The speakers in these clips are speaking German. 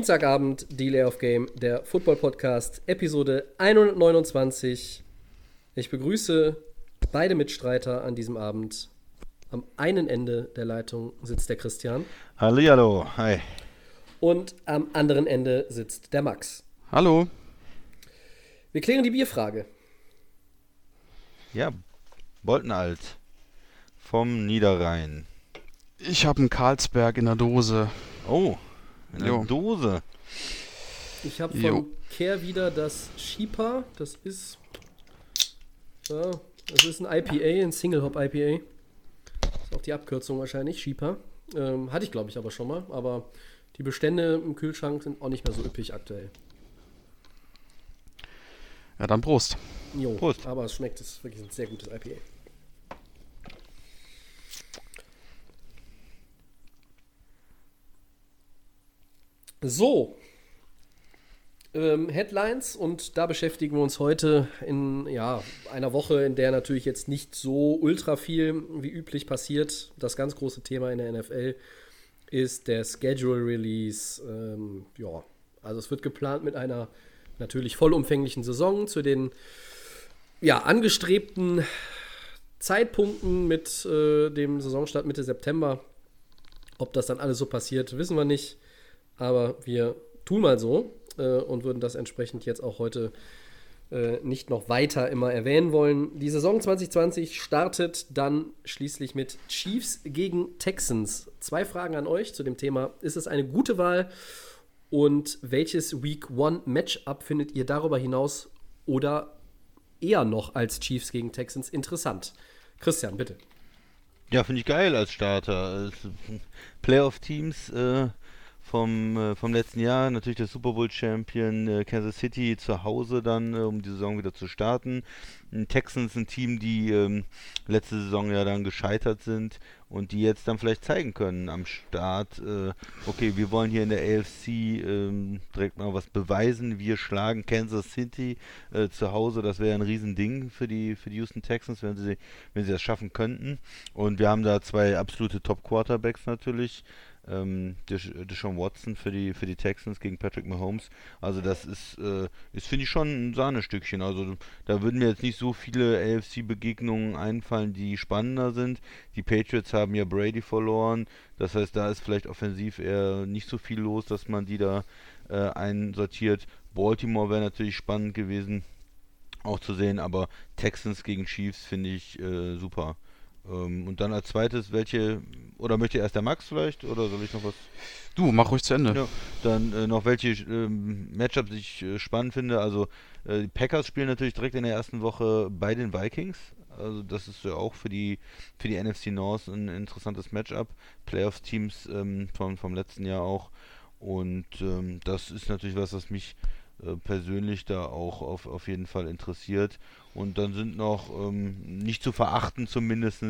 Dienstagabend, Delay of Game, der Football Podcast, Episode 129. Ich begrüße beide Mitstreiter an diesem Abend. Am einen Ende der Leitung sitzt der Christian Hallihallo, hi. und am anderen Ende sitzt der Max. Hallo. Wir klären die Bierfrage. Ja, Boltenalt vom Niederrhein. Ich habe einen Karlsberg in der Dose. Oh, in der. Dose. Ich habe von Care wieder das Shipa. Das ist. Ja, das ist ein IPA, ein Single Hop IPA. Ist auch die Abkürzung wahrscheinlich, Shipa. Ähm, hatte ich glaube ich aber schon mal. Aber die Bestände im Kühlschrank sind auch nicht mehr so üppig aktuell. Ja, dann Prost. Jo, Prost. aber es schmeckt, es ist wirklich ein sehr gutes IPA. So. Ähm, Headlines und da beschäftigen wir uns heute in ja, einer Woche, in der natürlich jetzt nicht so ultra viel wie üblich passiert. Das ganz große Thema in der NFL ist der Schedule Release. Ähm, ja, also es wird geplant mit einer natürlich vollumfänglichen Saison zu den ja, angestrebten Zeitpunkten mit äh, dem Saisonstart Mitte September. Ob das dann alles so passiert, wissen wir nicht. Aber wir tun mal so äh, und würden das entsprechend jetzt auch heute äh, nicht noch weiter immer erwähnen wollen. Die Saison 2020 startet dann schließlich mit Chiefs gegen Texans. Zwei Fragen an euch zu dem Thema. Ist es eine gute Wahl? Und welches Week One Matchup findet ihr darüber hinaus oder eher noch als Chiefs gegen Texans interessant? Christian, bitte. Ja, finde ich geil als Starter. Playoff-Teams äh, vom, äh, vom letzten Jahr, natürlich der Super Bowl-Champion äh, Kansas City zu Hause dann, äh, um die Saison wieder zu starten. Ein Texans ein Team, die ähm, letzte Saison ja dann gescheitert sind und die jetzt dann vielleicht zeigen können am Start, äh, okay, wir wollen hier in der AFC ähm, direkt mal was beweisen. Wir schlagen Kansas City äh, zu Hause. Das wäre ein Riesending für die, für die Houston Texans, wenn sie, wenn sie das schaffen könnten. Und wir haben da zwei absolute Top-Quarterbacks natürlich. Ähm, Desh- Deshaun Watson für die, für die Texans gegen Patrick Mahomes. Also das ist, äh, ist finde ich schon ein Sahnestückchen. Also da würden mir jetzt nicht so viele AFC-Begegnungen einfallen, die spannender sind. Die Patriots haben ja Brady verloren. Das heißt, da ist vielleicht offensiv eher nicht so viel los, dass man die da äh, einsortiert. Baltimore wäre natürlich spannend gewesen, auch zu sehen, aber Texans gegen Chiefs finde ich äh, super. Ähm, und dann als zweites, welche, oder möchte erst der Max vielleicht, oder soll ich noch was? Du, mach ruhig zu Ende. Ja, dann äh, noch welche ähm, Matchups ich äh, spannend finde. Also äh, die Packers spielen natürlich direkt in der ersten Woche bei den Vikings. Also das ist ja auch für die für die NFC North ein interessantes Matchup. Playoffs-Teams ähm, vom, vom letzten Jahr auch. Und ähm, das ist natürlich was, was mich äh, persönlich da auch auf, auf jeden Fall interessiert. Und dann sind noch ähm, nicht zu verachten zumindest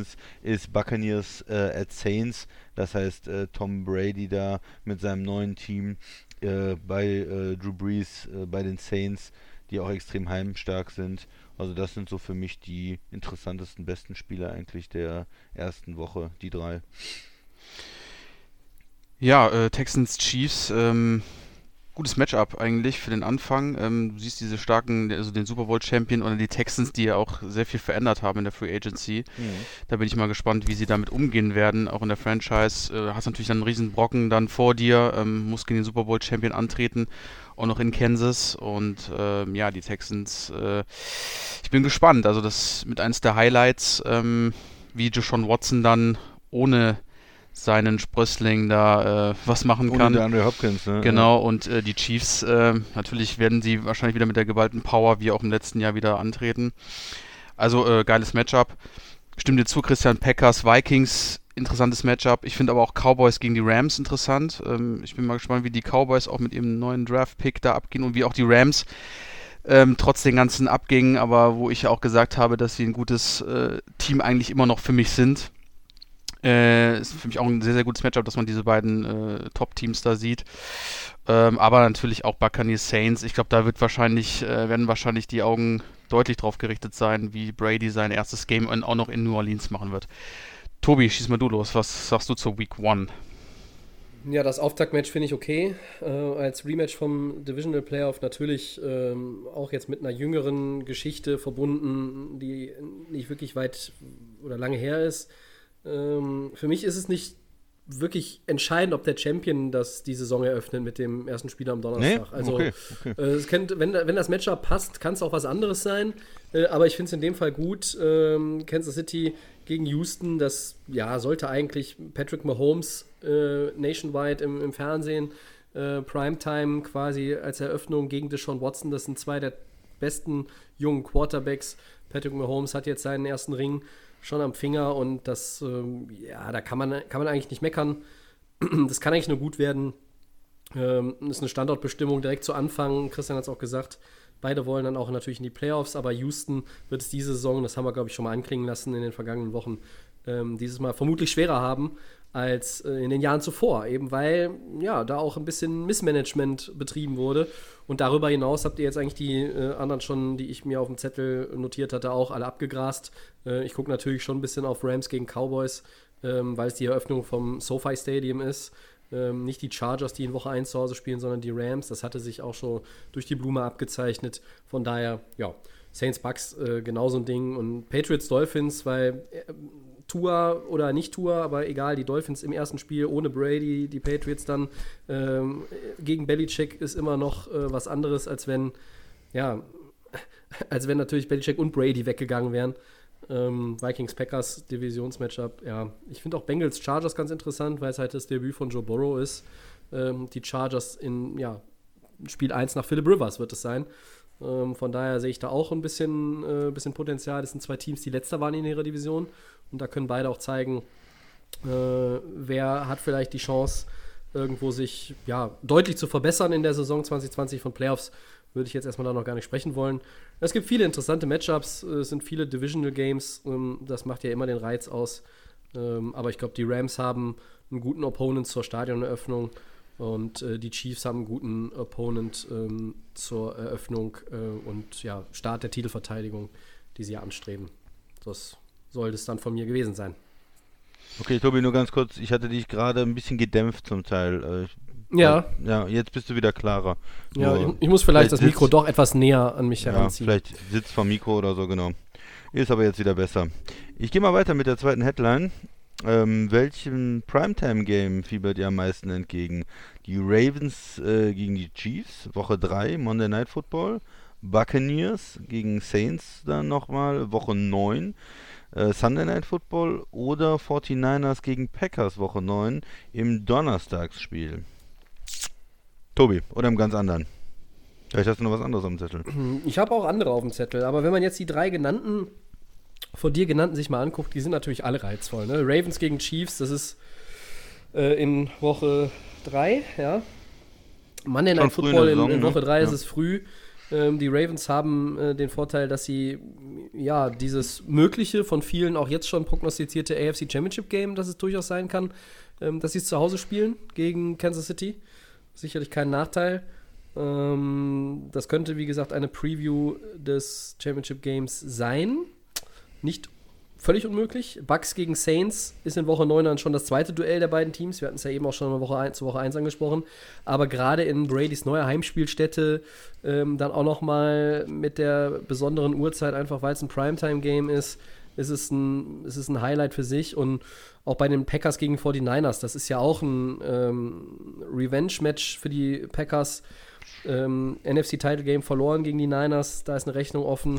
ist Buccaneers äh, at Saints. Das heißt äh, Tom Brady da mit seinem neuen Team äh, bei äh, Drew Brees äh, bei den Saints, die auch extrem heimstark sind. Also das sind so für mich die interessantesten, besten Spieler eigentlich der ersten Woche, die drei. Ja, äh, Texans Chiefs, ähm, gutes Matchup eigentlich für den Anfang. Ähm, du siehst diese starken, also den Super Bowl Champion oder die Texans, die ja auch sehr viel verändert haben in der Free Agency. Da bin ich mal gespannt, wie sie damit umgehen werden, auch in der Franchise. Äh, hast natürlich dann einen riesen Brocken dann vor dir, ähm, musst gegen den Super Bowl Champion antreten, auch noch in Kansas. Und ähm, ja, die Texans, äh, ich bin gespannt. Also das mit eins der Highlights, ähm, wie Deshaun Watson dann ohne seinen Sprössling da äh, was machen kann. der Andre Hopkins, ne? Genau, und äh, die Chiefs, äh, natürlich werden sie wahrscheinlich wieder mit der geballten Power wie auch im letzten Jahr wieder antreten. Also äh, geiles Matchup. Stimmt dir zu, Christian Packers, Vikings, interessantes Matchup. Ich finde aber auch Cowboys gegen die Rams interessant. Ähm, ich bin mal gespannt, wie die Cowboys auch mit ihrem neuen Draft-Pick da abgehen und wie auch die Rams ähm, trotz den ganzen Abgängen, aber wo ich auch gesagt habe, dass sie ein gutes äh, Team eigentlich immer noch für mich sind. Äh, ist für mich auch ein sehr, sehr gutes Matchup, dass man diese beiden äh, Top-Teams da sieht. Ähm, aber natürlich auch Buccaneers Saints. Ich glaube, da wird wahrscheinlich, äh, werden wahrscheinlich die Augen deutlich drauf gerichtet sein, wie Brady sein erstes Game auch noch in New Orleans machen wird. Tobi, schieß mal du los. Was sagst du zur Week 1? Ja, das Auftaktmatch finde ich okay. Äh, als Rematch vom Divisional Playoff natürlich ähm, auch jetzt mit einer jüngeren Geschichte verbunden, die nicht wirklich weit oder lange her ist. Ähm, für mich ist es nicht wirklich entscheidend, ob der Champion das die Saison eröffnet mit dem ersten Spiel am Donnerstag. Nee? Also okay, okay. Äh, es kennt, wenn, wenn das Matchup passt, kann es auch was anderes sein. Äh, aber ich finde es in dem Fall gut. Ähm, Kansas City gegen Houston, das ja sollte eigentlich Patrick Mahomes äh, nationwide im, im Fernsehen, äh, Primetime quasi als Eröffnung gegen Deshaun Watson. Das sind zwei der besten jungen Quarterbacks. Patrick Mahomes hat jetzt seinen ersten Ring schon am Finger und das, ähm, ja, da kann man, kann man eigentlich nicht meckern. Das kann eigentlich nur gut werden. Ähm, ist eine Standortbestimmung direkt zu Anfang. Christian hat es auch gesagt. Beide wollen dann auch natürlich in die Playoffs, aber Houston wird es diese Saison, das haben wir, glaube ich, schon mal anklingen lassen in den vergangenen Wochen, ähm, dieses Mal vermutlich schwerer haben als äh, in den Jahren zuvor, eben weil ja da auch ein bisschen Missmanagement betrieben wurde. Und darüber hinaus habt ihr jetzt eigentlich die äh, anderen schon, die ich mir auf dem Zettel notiert hatte, auch alle abgegrast. Äh, ich gucke natürlich schon ein bisschen auf Rams gegen Cowboys, ähm, weil es die Eröffnung vom SoFi Stadium ist. Ähm, nicht die Chargers, die in Woche 1 zu Hause spielen, sondern die Rams. Das hatte sich auch schon durch die Blume abgezeichnet. Von daher, ja, Saints Bucks äh, genauso ein Ding. Und Patriots Dolphins, weil äh, Tour oder nicht Tour, aber egal, die Dolphins im ersten Spiel ohne Brady, die Patriots dann ähm, gegen Belichick ist immer noch äh, was anderes, als wenn, ja, als wenn natürlich Belichick und Brady weggegangen wären. Ähm, Vikings Packers Divisionsmatchup, ja. Ich finde auch Bengals Chargers ganz interessant, weil es halt das Debüt von Joe Burrow ist. Ähm, die Chargers in, ja, Spiel 1 nach Philip Rivers wird es sein. Ähm, von daher sehe ich da auch ein bisschen, äh, bisschen Potenzial. Das sind zwei Teams, die letzter waren in ihrer Division. Und da können beide auch zeigen, äh, wer hat vielleicht die Chance, irgendwo sich ja, deutlich zu verbessern in der Saison 2020 von Playoffs. Würde ich jetzt erstmal da noch gar nicht sprechen wollen. Es gibt viele interessante Matchups, es sind viele Divisional Games. Ähm, das macht ja immer den Reiz aus. Ähm, aber ich glaube, die Rams haben einen guten Opponent zur Stadioneröffnung. Und äh, die Chiefs haben einen guten Opponent ähm, zur Eröffnung äh, und ja, Start der Titelverteidigung, die sie anstreben. Das soll das dann von mir gewesen sein. Okay, Tobi, nur ganz kurz. Ich hatte dich gerade ein bisschen gedämpft zum Teil. Äh, ja. Ja, jetzt bist du wieder klarer. Ja, ich, ich, muss vielleicht, vielleicht das Mikro doch etwas näher an mich heranziehen. Ja, vielleicht sitzt vom Mikro oder so, genau. Ist aber jetzt wieder besser. Ich gehe mal weiter mit der zweiten Headline. Ähm, welchem Primetime-Game fiebert ihr am meisten entgegen? Die Ravens äh, gegen die Chiefs, Woche 3, Monday Night Football. Buccaneers gegen Saints dann nochmal, Woche 9 äh, Sunday Night Football oder 49ers gegen Packers Woche 9 im Donnerstagsspiel. Tobi, oder im ganz anderen? Vielleicht hast du noch was anderes auf dem Zettel. Ich habe auch andere auf dem Zettel, aber wenn man jetzt die drei genannten, von dir genannten sich mal anguckt, die sind natürlich alle reizvoll. Ne? Ravens gegen Chiefs, das ist äh, in Woche 3, ja. Monday Night Football in, in, in, Woche 3 ne? ist es früh. Ähm, die Ravens haben äh, den Vorteil, dass sie ja dieses mögliche, von vielen auch jetzt schon prognostizierte AFC Championship Game, dass es durchaus sein kann, ähm, dass sie es zu Hause spielen gegen Kansas City. Sicherlich kein Nachteil. Ähm, das könnte, wie gesagt, eine Preview des Championship Games sein. Nicht völlig unmöglich. Bucks gegen Saints ist in Woche 9 dann schon das zweite Duell der beiden Teams. Wir hatten es ja eben auch schon in Woche 1, zu Woche 1 angesprochen. Aber gerade in Bradys neuer Heimspielstätte ähm, dann auch noch mal mit der besonderen Uhrzeit, einfach weil es ein Primetime-Game ist, ist es, ein, ist es ein Highlight für sich. Und auch bei den Packers gegen 49ers, das ist ja auch ein ähm, Revenge-Match für die Packers. Ähm, NFC-Title-Game verloren gegen die Niners, da ist eine Rechnung offen.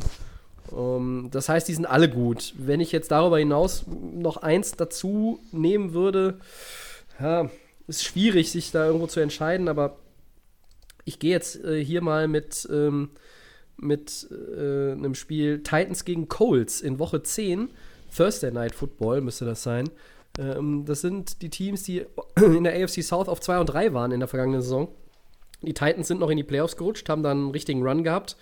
Um, ähm, das heißt, die sind alle gut. Wenn ich jetzt darüber hinaus noch eins dazu nehmen würde, ja, ist schwierig, sich da irgendwo zu entscheiden, aber ich gehe jetzt äh, hier mal mit, ähm, mit äh, einem Spiel Titans gegen Colts in Woche 10. Thursday Night Football müsste das sein. Ähm, das sind die Teams, die in der AFC South auf 2 und 3 waren in der vergangenen Saison. Die Titans sind noch in die Playoffs gerutscht, haben dann einen richtigen Run gehabt,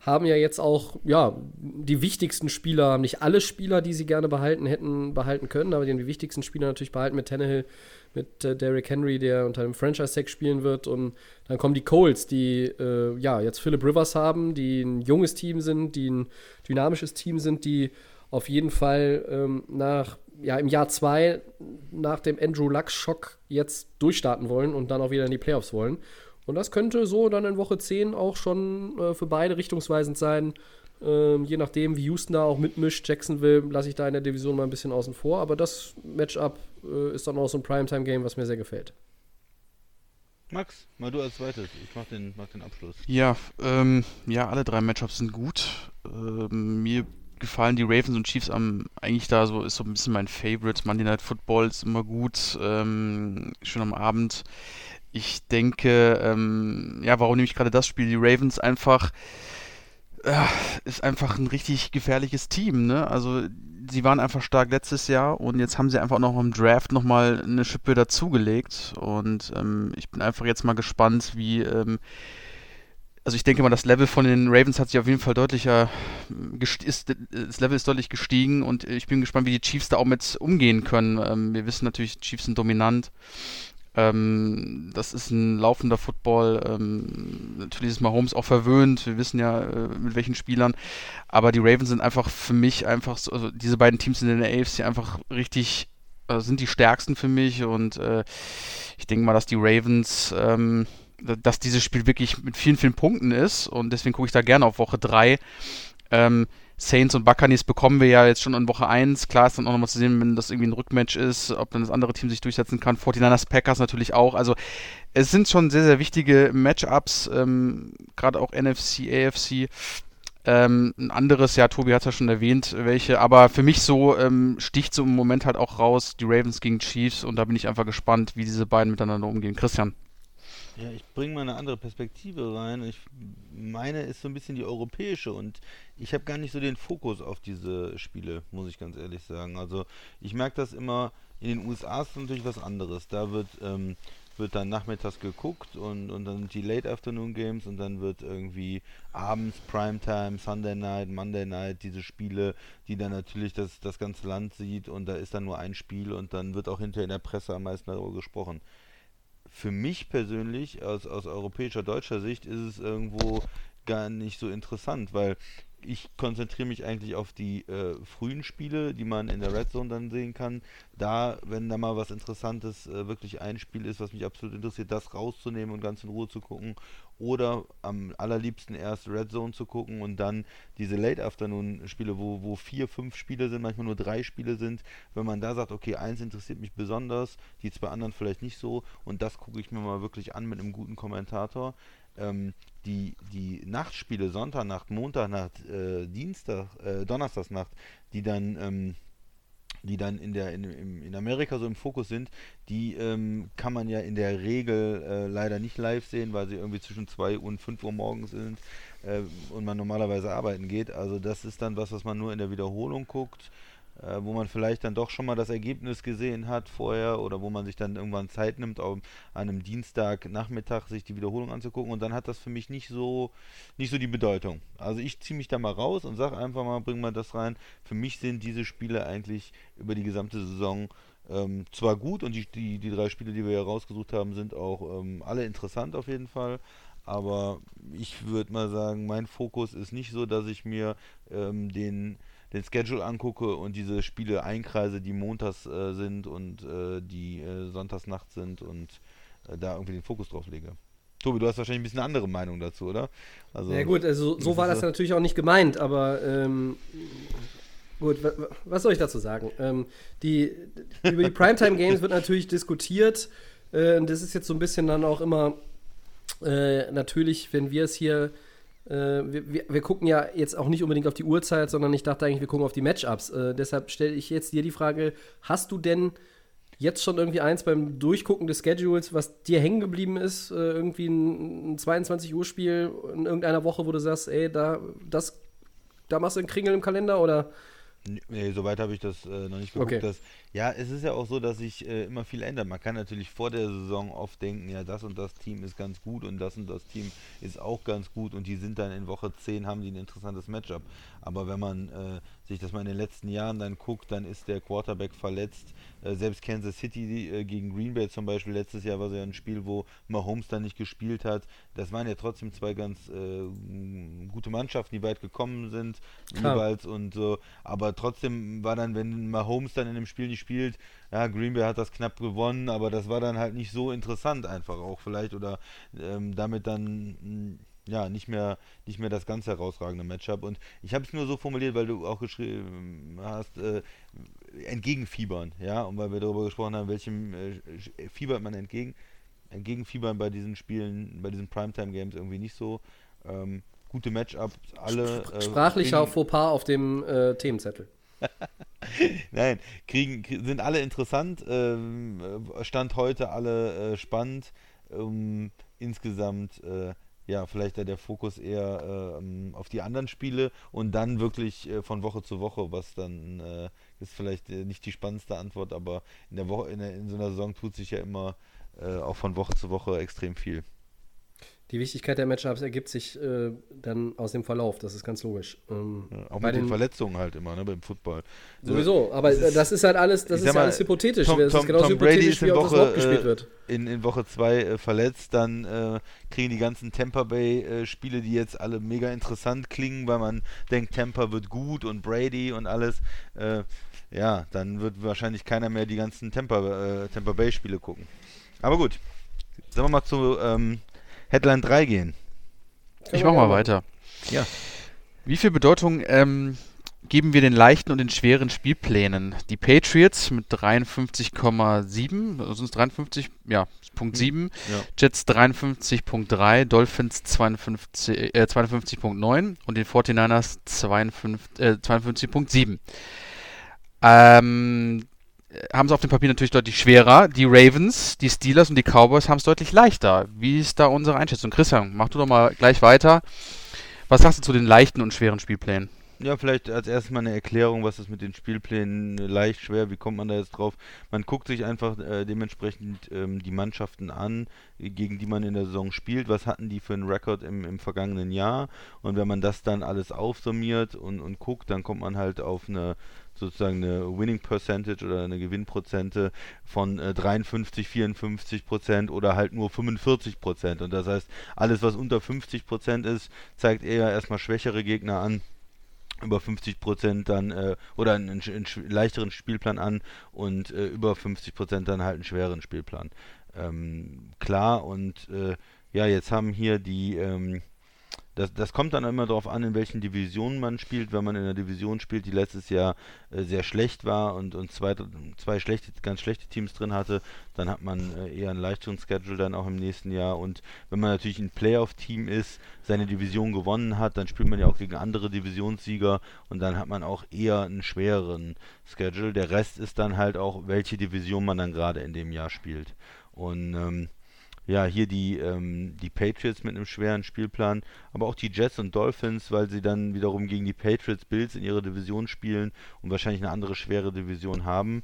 haben ja jetzt auch, ja, die wichtigsten Spieler, nicht alle Spieler, die sie gerne behalten hätten, behalten können, aber die wichtigsten Spieler natürlich behalten mit Tannehill, mit äh, Derrick Henry, der unter einem Franchise-Tag spielen wird. Und dann kommen die Colts, die äh, ja jetzt Philip Rivers haben, die ein junges Team sind, die ein dynamisches Team sind, die auf jeden Fall ähm, nach ja, im Jahr zwei nach dem Andrew Luck-Schock jetzt durchstarten wollen und dann auch wieder in die Playoffs wollen. Und das könnte so dann in Woche 10 auch schon äh, für beide richtungsweisend sein. Ähm, je nachdem, wie Houston da auch mitmischt. Jacksonville lasse ich da in der Division mal ein bisschen außen vor. Aber das Matchup äh, ist dann auch so ein Primetime-Game, was mir sehr gefällt. Max, mal du als zweites. Ich mach den, mach den Abschluss. Ja, ähm, ja, alle drei Matchups sind gut. Ähm, mir gefallen die Ravens und Chiefs am eigentlich da so, ist so ein bisschen mein Favorite. Monday Night Football ist immer gut, ähm, schon am Abend. Ich denke, ähm, ja, warum nehme ich gerade das Spiel? Die Ravens einfach äh, ist einfach ein richtig gefährliches Team, ne? Also sie waren einfach stark letztes Jahr und jetzt haben sie einfach noch im Draft nochmal eine Schippe dazugelegt und ähm, ich bin einfach jetzt mal gespannt, wie ähm, also ich denke mal, das Level von den Ravens hat sich auf jeden Fall deutlicher, ist, das Level ist deutlich gestiegen und ich bin gespannt, wie die Chiefs da auch mit umgehen können. Ähm, wir wissen natürlich, Chiefs sind dominant. Ähm, das ist ein laufender Football. Ähm, natürlich ist Mahomes auch verwöhnt. Wir wissen ja, äh, mit welchen Spielern. Aber die Ravens sind einfach für mich einfach so, also diese beiden Teams in der AFC einfach richtig, äh, sind die stärksten für mich und äh, ich denke mal, dass die Ravens, ähm, dass dieses Spiel wirklich mit vielen, vielen Punkten ist und deswegen gucke ich da gerne auf Woche 3. Ähm, Saints und Buccaneers bekommen wir ja jetzt schon in Woche 1. Klar ist dann auch nochmal zu sehen, wenn das irgendwie ein Rückmatch ist, ob dann das andere Team sich durchsetzen kann. 49ers Packers natürlich auch. Also es sind schon sehr, sehr wichtige Matchups, ähm, gerade auch NFC, AFC. Ähm, ein anderes, ja, Tobi hat es ja schon erwähnt, welche, aber für mich so ähm, sticht so im Moment halt auch raus die Ravens gegen Chiefs und da bin ich einfach gespannt, wie diese beiden miteinander umgehen. Christian. Ja, ich bringe mal eine andere Perspektive rein. Ich meine ist so ein bisschen die europäische und ich habe gar nicht so den Fokus auf diese Spiele, muss ich ganz ehrlich sagen. Also ich merke das immer, in den USA ist natürlich was anderes. Da wird, ähm, wird dann nachmittags geguckt und, und dann die Late Afternoon Games und dann wird irgendwie abends Primetime, Sunday Night, Monday Night, diese Spiele, die dann natürlich das, das ganze Land sieht und da ist dann nur ein Spiel und dann wird auch hinterher in der Presse am meisten darüber gesprochen für mich persönlich aus, aus europäischer, deutscher Sicht ist es irgendwo gar nicht so interessant, weil ich konzentriere mich eigentlich auf die äh, frühen Spiele, die man in der Red Zone dann sehen kann. Da, wenn da mal was Interessantes äh, wirklich ein Spiel ist, was mich absolut interessiert, das rauszunehmen und ganz in Ruhe zu gucken. Oder am allerliebsten erst Red Zone zu gucken und dann diese Late Afternoon Spiele, wo, wo vier, fünf Spiele sind, manchmal nur drei Spiele sind. Wenn man da sagt, okay, eins interessiert mich besonders, die zwei anderen vielleicht nicht so und das gucke ich mir mal wirklich an mit einem guten Kommentator ähm, die, die Nachtspiele, Sonntagnacht, Montagnacht, äh, Dienstag, äh, Donnerstagsnacht, die dann, ähm, die dann in, der, in, in Amerika so im Fokus sind, die ähm, kann man ja in der Regel äh, leider nicht live sehen, weil sie irgendwie zwischen 2 und 5 Uhr morgens sind äh, und man normalerweise arbeiten geht. Also das ist dann was, was man nur in der Wiederholung guckt äh, wo man vielleicht dann doch schon mal das Ergebnis gesehen hat vorher oder wo man sich dann irgendwann Zeit nimmt, um an einem Dienstagnachmittag sich die Wiederholung anzugucken und dann hat das für mich nicht so nicht so die Bedeutung. Also ich ziehe mich da mal raus und sage einfach mal, bring mal das rein. Für mich sind diese Spiele eigentlich über die gesamte Saison ähm, zwar gut und die, die, die drei Spiele, die wir hier rausgesucht haben, sind auch ähm, alle interessant auf jeden Fall. Aber ich würde mal sagen, mein Fokus ist nicht so, dass ich mir ähm, den den Schedule angucke und diese Spiele einkreise, die montags äh, sind und äh, die äh, sonntagsnacht sind und äh, da irgendwie den Fokus drauf lege. Tobi, du hast wahrscheinlich ein bisschen eine andere Meinung dazu, oder? Also, ja gut, also so war das ja natürlich auch nicht gemeint, aber ähm, gut, was soll ich dazu sagen? Ähm, die, über die Primetime Games wird natürlich diskutiert. Äh, das ist jetzt so ein bisschen dann auch immer äh, natürlich, wenn wir es hier äh, wir, wir, gucken ja jetzt auch nicht unbedingt auf die Uhrzeit, sondern ich dachte eigentlich, wir gucken auf die Matchups. Äh, deshalb stelle ich jetzt dir die Frage: Hast du denn jetzt schon irgendwie eins beim Durchgucken des Schedules, was dir hängen geblieben ist? Äh, irgendwie ein, ein 22-Uhr-Spiel in irgendeiner Woche, wo du sagst, ey, da, das, da machst du einen Kringel im Kalender oder Nee, soweit habe ich das äh, noch nicht geguckt. Okay. Dass, ja, es ist ja auch so, dass sich äh, immer viel ändert. Man kann natürlich vor der Saison oft denken, ja, das und das Team ist ganz gut und das und das Team ist auch ganz gut und die sind dann in Woche 10, haben die ein interessantes Matchup. Aber wenn man äh, sich das mal in den letzten Jahren dann guckt, dann ist der Quarterback verletzt. Äh, selbst Kansas City äh, gegen Green Bay zum Beispiel, letztes Jahr war es ja ein Spiel, wo Mahomes dann nicht gespielt hat. Das waren ja trotzdem zwei ganz äh, gute Mannschaften, die weit gekommen sind, Klar. jeweils und so. Aber trotzdem war dann, wenn Mahomes dann in dem Spiel nicht spielt, ja, Green Bay hat das knapp gewonnen, aber das war dann halt nicht so interessant einfach auch vielleicht oder ähm, damit dann mh, ja nicht mehr nicht mehr das ganz herausragende Matchup. Und ich habe es nur so formuliert, weil du auch geschrieben hast äh, entgegenfiebern, ja und weil wir darüber gesprochen haben, welchem äh, fiebert man entgegen entgegenfiebern bei diesen Spielen, bei diesen Primetime Games irgendwie nicht so. Ähm, gute Matchups alle äh, Sprachlicher Fauxpas auf dem äh, Themenzettel. Nein, kriegen, krie- sind alle interessant, ähm, äh, Stand heute alle äh, spannend. Ähm, insgesamt, äh, ja, vielleicht der Fokus eher ähm, auf die anderen Spiele und dann wirklich äh, von Woche zu Woche, was dann ist vielleicht nicht die spannendste Antwort, aber in der Woche, in, der, in so einer Saison tut sich ja immer auch von Woche zu Woche extrem viel. Die Wichtigkeit der Matchups ergibt sich äh, dann aus dem Verlauf, das ist ganz logisch. Ähm, Ja, auch bei mit den den- Verletzungen halt immer, ne, beim Football. Sowieso, aber äh, das ist halt alles, das ist mal, alles hypothetisch. Tom, das Tom, ist Tom Brady hypothetisch, ist wie in das Woche, gespielt äh, wird. in, in Woche 2 äh, verletzt, dann äh, kriegen die ganzen Tampa Bay äh, Spiele, die jetzt alle mega interessant klingen, weil man denkt, Tampa wird gut und Brady und alles. Äh, ja, dann wird wahrscheinlich keiner mehr die ganzen Tampa, Tampa Bay Spiele gucken. Aber gut, sollen wir mal zu ähm, Headline 3 gehen. Können Ich mach mal weiter. Ja. Wie viel Bedeutung ähm, geben wir den leichten und den schweren Spielplänen? Die Patriots mit 53,7, also sind es 53, ja, Punkt 7, Ja. Jets 53.3, Dolphins 52, äh, 52.9 und den 49ers 52, äh, 52.7. Ähm, haben es auf dem Papier natürlich deutlich schwerer. Die Ravens, die Steelers und die Cowboys haben es deutlich leichter. Wie ist da unsere Einschätzung? Christian, mach du doch mal gleich weiter. Was sagst du zu den leichten und schweren Spielplänen? Ja, vielleicht als erstes mal eine Erklärung, was ist mit den Spielplänen leicht, schwer, wie kommt man da jetzt drauf? Man guckt sich einfach äh, dementsprechend ähm, die Mannschaften an, gegen die man in der Saison spielt, was hatten die für einen Rekord im, im vergangenen Jahr? Und wenn man das dann alles aufsummiert und, und guckt, dann kommt man halt auf eine sozusagen eine Winning Percentage oder eine Gewinnprozente von äh, 53, 54 Prozent oder halt nur 45 Prozent. Und das heißt, alles was unter 50 Prozent ist, zeigt eher erstmal schwächere Gegner an über 50 Prozent dann äh, oder einen, einen, leichteren Spielplan an und äh, über 50 Prozent dann halt einen schweren Spielplan. Ähm, klar und äh, ja, jetzt haben hier die ähm, das, das kommt dann immer darauf an, in welchen Divisionen man spielt. Wenn man in einer Division spielt, die letztes Jahr äh, sehr schlecht war und, und zwei, zwei schlechte, ganz schlechte Teams drin hatte, dann hat man äh, eher einen leichteren Schedule dann auch im nächsten Jahr. Und wenn man natürlich ein Playoff-Team ist, seine Division gewonnen hat, dann spielt man ja auch gegen andere Divisionssieger und dann hat man auch eher einen schwereren Schedule. Der Rest ist dann halt auch, welche Division man dann gerade in dem Jahr spielt. Und ähm, ja, hier die, ähm, die Patriots mit einem schweren Spielplan, aber auch die Jets und Dolphins, weil sie dann wiederum gegen die Patriots Bills in ihrer Division spielen und wahrscheinlich eine andere schwere Division haben.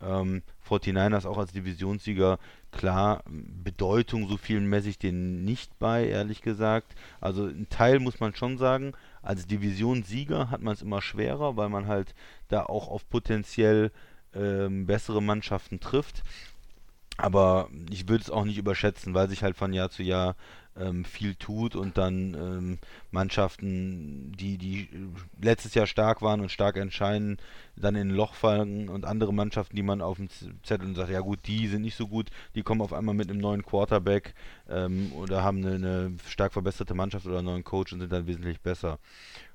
Ähm, 49ers auch als Divisionssieger, klar, Bedeutung, so viel messe ich denen nicht bei, ehrlich gesagt. Also ein Teil muss man schon sagen, als Divisionssieger hat man es immer schwerer, weil man halt da auch auf potenziell ähm, bessere Mannschaften trifft. Aber ich würde es auch nicht überschätzen, weil sich halt von Jahr zu Jahr ähm, viel tut und dann ähm, Mannschaften, die, die äh, letztes Jahr stark waren und stark entscheiden, dann in ein Loch fallen und andere Mannschaften, die man auf dem Zettel und sagt, ja gut, die sind nicht so gut, die kommen auf einmal mit einem neuen Quarterback ähm, oder haben eine, eine stark verbesserte Mannschaft oder einen neuen Coach und sind dann wesentlich besser.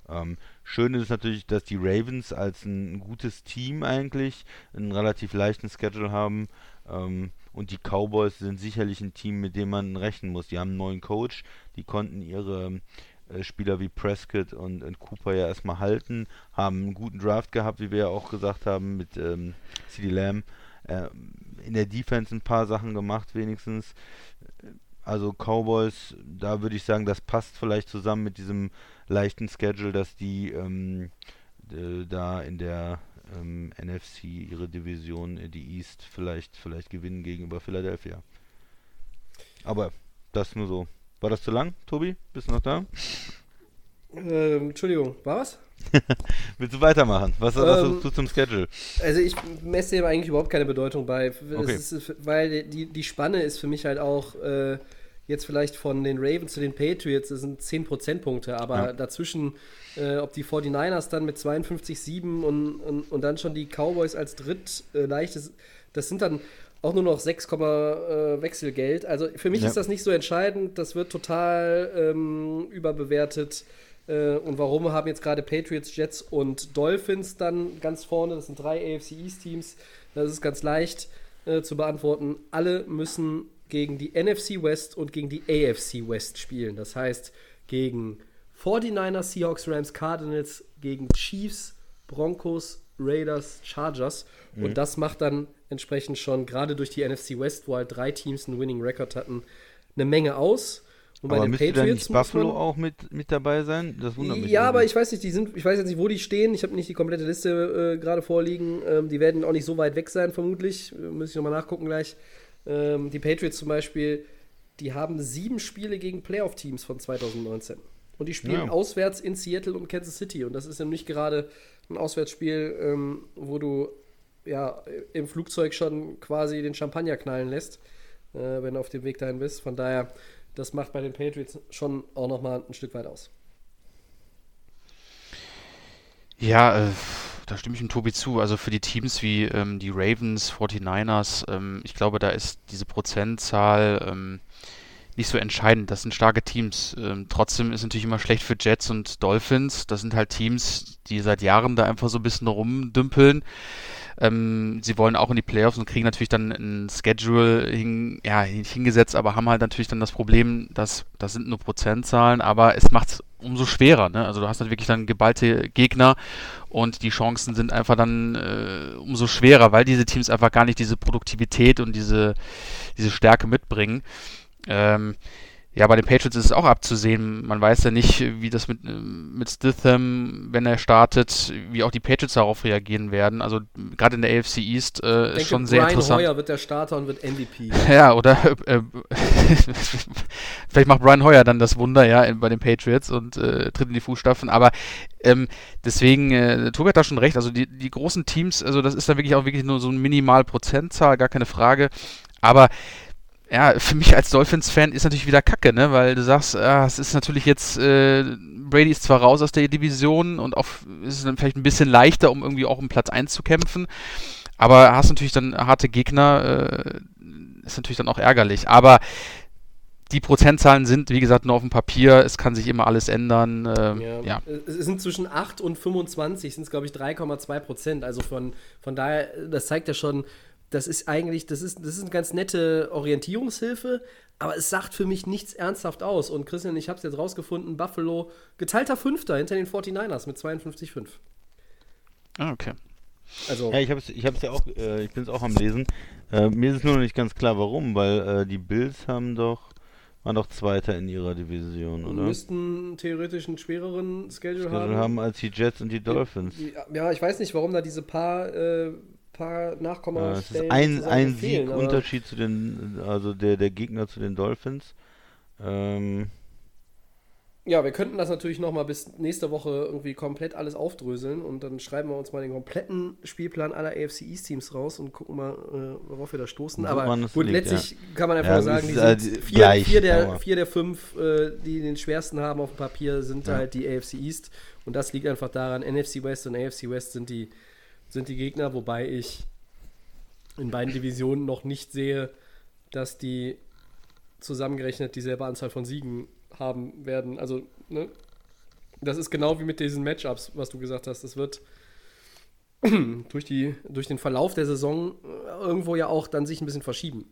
Ähm, schön ist natürlich, dass die Ravens als ein gutes Team eigentlich einen relativ leichten Schedule haben. Ähm, und die Cowboys sind sicherlich ein Team, mit dem man rechnen muss. Die haben einen neuen Coach, die konnten ihre äh, Spieler wie Prescott und, und Cooper ja erstmal halten, haben einen guten Draft gehabt, wie wir ja auch gesagt haben, mit ähm, CD Lamb. Äh, in der Defense ein paar Sachen gemacht, wenigstens. Also Cowboys, da würde ich sagen, das passt vielleicht zusammen mit diesem leichten Schedule, dass die ähm, äh, da in der ähm, NFC ihre Division, äh, die East, vielleicht, vielleicht gewinnen gegenüber Philadelphia. Aber das nur so. War das zu lang, Tobi? Bist du noch da? Ähm, Entschuldigung, war was? Willst du weitermachen? Was sagst Ähm, du zum Schedule? Also ich messe dem eigentlich überhaupt keine Bedeutung bei. Okay. ist, weil die, die Spanne ist für mich halt auch äh, jetzt vielleicht von den Ravens zu den Patriots, das sind 10 Prozentpunkte, aber Ja. dazwischen, äh, ob die 49ers dann mit 52,7 und, und, und dann schon die Cowboys als dritt äh, leichtes, das sind dann auch nur noch 6, äh, Wechselgeld. Also für mich Ja. ist das nicht so entscheidend, das wird total ähm, überbewertet. Äh, und warum haben jetzt gerade Patriots, Jets und Dolphins dann ganz vorne? Das sind drei AFC East Teams. Das ist ganz leicht äh, zu beantworten. Alle müssen gegen die NFC West und gegen die AFC West spielen. Das heißt, gegen 49ers, Seahawks, Rams, Cardinals, gegen Chiefs, Broncos, Raiders, Chargers. Mhm. Und das macht dann entsprechend schon, gerade durch die NFC West, wo halt drei Teams einen Winning Record hatten, eine Menge aus. Und Aber müsste da nicht muss man- Buffalo auch mit, mit dabei sein? Das wundert mich. ja, aber ich weiß nicht, die sind, ich weiß jetzt nicht, wo die stehen. Ich habe nicht die komplette Liste äh, gerade vorliegen. Ähm, die werden auch nicht so weit weg sein, vermutlich. Äh, Muss ich nochmal nachgucken gleich. Ähm, die Patriots zum Beispiel, die haben sieben Spiele gegen Playoff-Teams von 2019. Und die spielen Ja. auswärts in Seattle und Kansas City. Und das ist ja nicht gerade ein Auswärtsspiel, ähm, wo du ja im Flugzeug schon quasi den Champagner knallen lässt, äh, wenn du auf dem Weg dahin bist. Von daher, das macht bei den Patriots schon auch nochmal ein Stück weit aus. Ja, äh, da stimme ich dem Tobi zu. Also für die Teams wie ähm, die Ravens, 49ers, ähm, ich glaube, da ist diese Prozentzahl ähm, nicht so entscheidend. Das sind starke Teams. Ähm, trotzdem ist natürlich immer schlecht für Jets und Dolphins. Das sind halt Teams, die seit Jahren da einfach so ein bisschen rumdümpeln. Ähm, sie wollen auch in die Playoffs und kriegen natürlich dann ein Schedule hin, ja, hingesetzt, aber haben halt natürlich dann das Problem, dass das sind nur Prozentzahlen, aber es macht umso schwerer. Ne? Also du hast halt wirklich dann geballte Gegner und die Chancen sind einfach dann äh, umso schwerer, weil diese Teams einfach gar nicht diese Produktivität und diese, diese Stärke mitbringen. Ähm, ja, bei den Patriots ist es auch abzusehen. Man weiß ja nicht, wie das mit, mit Stitham, wenn er startet, wie auch die Patriots darauf reagieren werden. Also gerade in der AFC East äh, Ich ist denke, schon sehr Brian interessant. Hoyer wird der Starter und wird MVP. Ja, oder äh, vielleicht macht Brian Hoyer dann das Wunder, ja, bei den Patriots und äh, tritt in die Fußstapfen. Aber ähm, deswegen, äh, Tobi hat da schon recht. Also die, die großen Teams, also das ist dann wirklich auch wirklich nur so eine Minimalprozentzahl, gar keine Frage. Aber ja, für mich als Dolphins-Fan ist natürlich wieder Kacke, ne? Weil du sagst, ah, es ist natürlich jetzt, äh, Brady ist zwar raus aus der Division und auch ist es dann vielleicht ein bisschen leichter, um irgendwie auch um Platz 1 zu kämpfen. Aber hast natürlich dann harte Gegner, äh, ist natürlich dann auch ärgerlich. Aber die Prozentzahlen sind, wie gesagt, nur auf dem Papier. Es kann sich immer alles ändern. Ähm, ja. Es sind zwischen 8 und 25, sind es, glaube ich, 3,2 Prozent. Also von, von daher, das zeigt ja schon, das ist eigentlich, das ist, das ist eine ganz nette Orientierungshilfe, aber es sagt für mich nichts ernsthaft aus. Und Christian, ich habe es jetzt rausgefunden, Buffalo geteilter Fünfter hinter den 49ers mit 52,5. Ah, okay. Also, Ja, ich habe es ich hab's ja auch, äh, ich bin es auch am Lesen. Äh, mir ist es nur noch nicht ganz klar, warum, weil äh, die Bills haben doch, waren doch Zweiter in ihrer Division, oder? müssten theoretisch einen schwereren Schedule, Schedule haben. haben als die Jets und die Dolphins. Ja, Ja, ich weiß nicht, warum da diese paar, paar Äh, es Nachkommastellen ist ein, ein fehlen, Sieg aber- Unterschied zu den, also der, der Gegner zu den Dolphins. Ähm, Ja, wir könnten das natürlich noch mal bis nächste Woche irgendwie komplett alles aufdröseln und dann schreiben wir uns mal den kompletten Spielplan aller AFC East Teams raus und gucken mal, äh, worauf wir da stoßen. Aber es gut, liegt, letztlich kann man einfach Ja, sagen, es die sind vier, gleich, vier, der, vier der fünf, äh, die den schwersten haben auf dem Papier, sind Ja. halt die AFC East und das liegt einfach daran, NFC West und AFC West sind die, sind die Gegner, wobei ich in beiden Divisionen noch nicht sehe, dass die zusammengerechnet dieselbe Anzahl von Siegen haben werden. Also, ne? Das ist genau wie mit diesen Matchups, was du gesagt hast. Das wird durch, die, durch den Verlauf der Saison äh, irgendwo ja auch dann sich ein bisschen verschieben.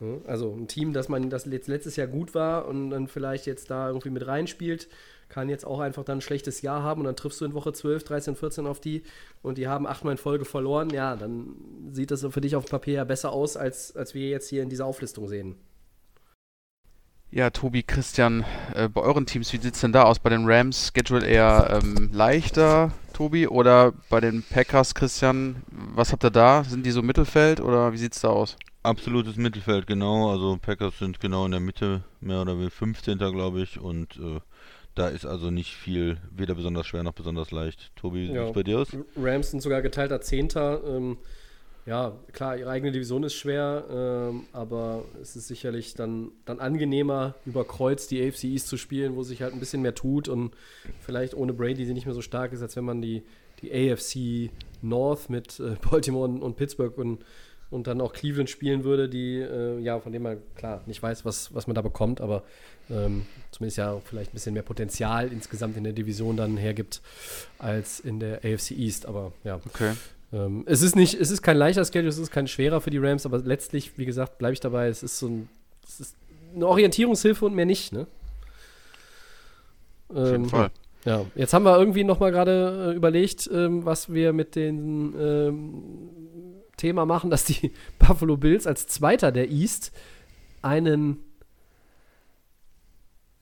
Ne? Also ein Team, das man das letzt- letztes Jahr gut war und dann vielleicht jetzt da irgendwie mit reinspielt, kann jetzt auch einfach dann ein schlechtes Jahr haben und dann triffst du in Woche 12, 13, 14 auf die und die haben achtmal in Folge verloren. Ja, dann sieht das für dich auf Papier ja besser aus, als, als wir jetzt hier in dieser Auflistung sehen. Ja, Tobi, Christian, äh, bei euren Teams, wie sieht es denn da aus? Bei den Rams Schedule eher ähm, leichter, Tobi, oder bei den Packers, Christian, was habt ihr da? Sind die so Mittelfeld oder wie sieht es da aus? Absolutes Mittelfeld, genau. Also Packers sind genau in der Mitte, mehr oder weniger 15. glaube ich. Und äh, da ist also nicht viel, weder besonders schwer noch besonders leicht. Tobi, wie Ja. sieht es bei dir aus? Rams sind sogar geteilter Zehnter. Ähm, ja, klar, ihre eigene Division ist schwer, ähm, aber es ist sicherlich dann, dann angenehmer, über Kreuz die AFC East zu spielen, wo sich halt ein bisschen mehr tut und vielleicht ohne Brady sie nicht mehr so stark ist, als wenn man die, die AFC North mit äh, Baltimore und, und Pittsburgh und, und dann auch Cleveland spielen würde, die, äh, ja, von dem man klar nicht weiß, was, was man da bekommt, aber ähm, zumindest ja vielleicht ein bisschen mehr Potenzial insgesamt in der Division dann hergibt als in der AFC East. Aber ja, Okay. ähm, es ist nicht, es ist kein leichter Schedule, es ist kein schwerer für die Rams, aber letztlich, wie gesagt, bleibe ich dabei, es ist so ein, es ist eine Orientierungshilfe und mehr nicht, ne? Auf jeden Ähm, Fall. Ja, jetzt haben wir irgendwie noch mal gerade äh, überlegt, ähm, was wir mit dem ähm, Thema machen, dass die Buffalo Bills als Zweiter der East einen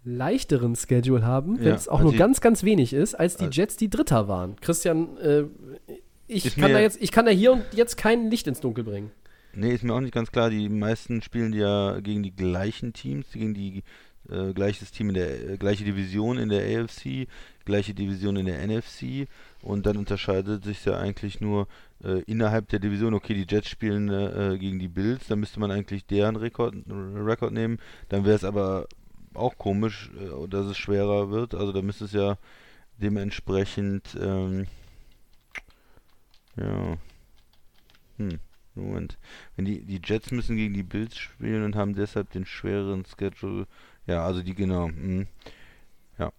leichteren Schedule haben, wenn Ja, es auch also nur die- ganz, ganz wenig ist, als die Jets, die Dritter waren. Christian, äh, ich kann da jetzt, ich kann da hier und jetzt kein Licht ins Dunkel bringen. Nee, ist mir auch nicht ganz klar. Die meisten spielen ja gegen die gleichen Teams, gegen die äh, gleiches Team in der äh, gleiche Division in der AFC, gleiche Division in der NFC und dann unterscheidet sich ja eigentlich nur äh, innerhalb der Division. Okay, die Jets spielen äh, gegen die Bills, dann müsste man eigentlich deren Rekord, Rekord nehmen. Dann wäre es aber auch komisch, äh, dass es schwerer wird. Also da müsste es ja dementsprechend ähm, ja hm. Moment. Wenn die, die Jets müssen gegen die Bills spielen und haben deshalb den schwereren Schedule. Ja, also die genau. hm. Ja.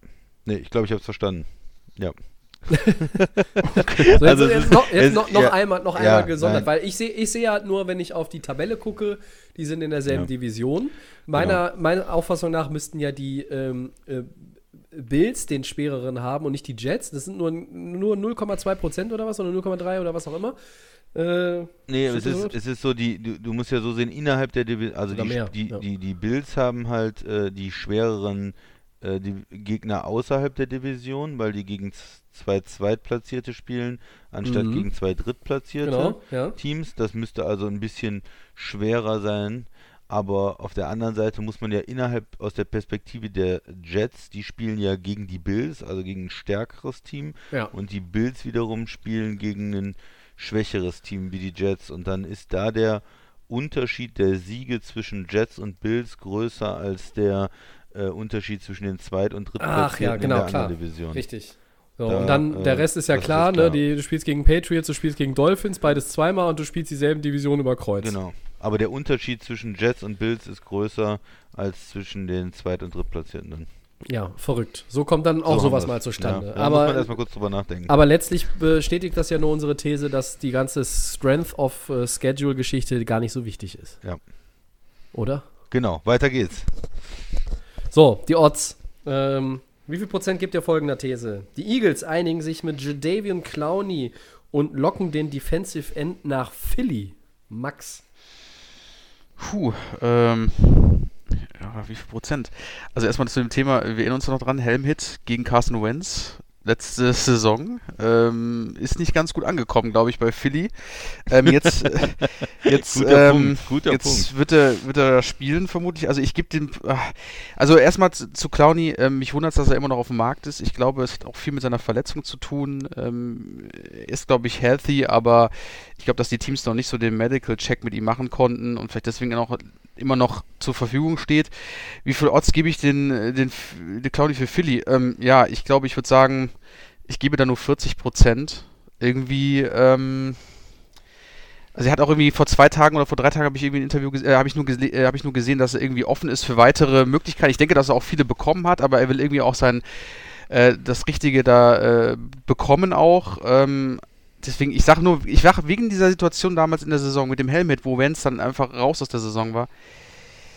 Nee, ich glaube, ich habe es verstanden. Ja. So, jetzt, Also jetzt noch, jetzt es- noch, noch ja, einmal, noch ja, einmal gesondert, nein. weil ich sehe ich sehe halt nur, wenn ich auf die Tabelle gucke, die sind in derselben Ja. Division. Meiner, meiner Auffassung nach müssten ja die ähm, äh, Bills den schwereren haben und nicht die Jets. Das sind nur, nur 0,2 Prozent oder was, oder 0,3 oder was auch immer. Äh, Nee, es ist, es ist so, die, du, du musst ja so sehen, innerhalb der Division, also die, mehr, die, ja. die, die Bills haben halt äh, die schwereren äh, die Gegner außerhalb der Division, weil die gegen zwei Zweitplatzierte spielen, anstatt Mhm. gegen zwei Drittplatzierte. genau, ja. Teams. Das müsste also ein bisschen schwerer sein. Aber auf der anderen Seite muss man ja innerhalb aus der Perspektive der Jets, die spielen ja gegen die Bills, also gegen ein stärkeres Team. Ja. Und die Bills wiederum spielen gegen ein schwächeres Team wie die Jets. Und dann ist da der Unterschied der Siege zwischen Jets und Bills größer als der äh, Unterschied zwischen den Zweit- und Ach ja, Drittplatzierten genau, in der klar. anderen Division. Richtig. So, Da, und dann der äh, Rest ist ja das ist klar, klar. Ne? Die, du spielst gegen Patriots, du spielst gegen Dolphins, beides zweimal und du spielst dieselben Divisionen über Kreuz. Genau. Aber der Unterschied zwischen Jets und Bills ist größer als zwischen den Zweit- und Drittplatzierten. dann. Ja, verrückt. So kommt dann auch So sowas mal zustande. Ja, da muss man aber, erstmal kurz drüber nachdenken. aber letztlich bestätigt das ja nur unsere These, dass die ganze Strength of äh, Schedule-Geschichte gar nicht so wichtig ist. Ja. Oder? Genau, weiter geht's. So, die Odds. Ähm, wie viel Prozent gibt ihr folgender These? Die Eagles einigen sich mit Jadavian Clowney und locken den Defensive End nach Philly. Max. Puh, ähm, ja, wie viel Prozent? Also erstmal zu dem Thema, wir erinnern uns noch dran, Helmhit gegen Carson Wentz, letzte Saison, ähm, ist nicht ganz gut angekommen, glaube ich, bei Philly. Ähm, jetzt, äh, jetzt, Guter ähm, Punkt, guter jetzt Punkt. wird er, wird er spielen vermutlich. Also ich gebe dem, ah, also erstmal zu, zu Clowny, ähm, mich wundert dass er immer noch auf dem Markt ist. Ich glaube, es hat auch viel mit seiner Verletzung zu tun. Ähm, er ist, glaube ich, healthy, aber ich glaube, dass die Teams noch nicht so den Medical Check mit ihm machen konnten und vielleicht deswegen auch immer noch zur Verfügung steht. Wie viel Odds gebe ich den, äh, den, den Clowny für Philly? Ähm, ja, ich glaube, ich würde sagen, ich gebe da nur 40 Prozent. Irgendwie, ähm, also er hat auch irgendwie vor zwei Tagen oder vor drei Tagen habe ich irgendwie ein Interview äh, habe ich nur äh, habe ich nur gesehen, dass er irgendwie offen ist für weitere Möglichkeiten. Ich denke, dass er auch viele bekommen hat, aber er will irgendwie auch sein äh, das Richtige da äh, bekommen auch. Ähm, deswegen, ich sag nur, ich war wegen dieser Situation damals in der Saison mit dem Helmet, wo Vance dann einfach raus aus der Saison war.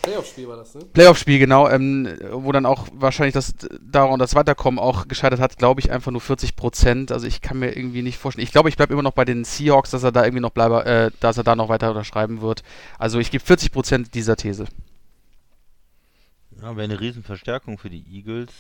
Playoff-Spiel war das, ne? Playoff-Spiel, genau, ähm, wo dann auch wahrscheinlich das daran das Weiterkommen auch gescheitert hat, glaube ich, einfach nur 40 Prozent. Also ich kann mir irgendwie nicht vorstellen. Ich glaube, ich bleibe immer noch bei den Seahawks, dass er da irgendwie noch bleibe, äh, dass er da noch weiter unterschreiben wird. Also ich gebe 40 Prozent dieser These. Ja, wäre eine Riesenverstärkung für die Eagles.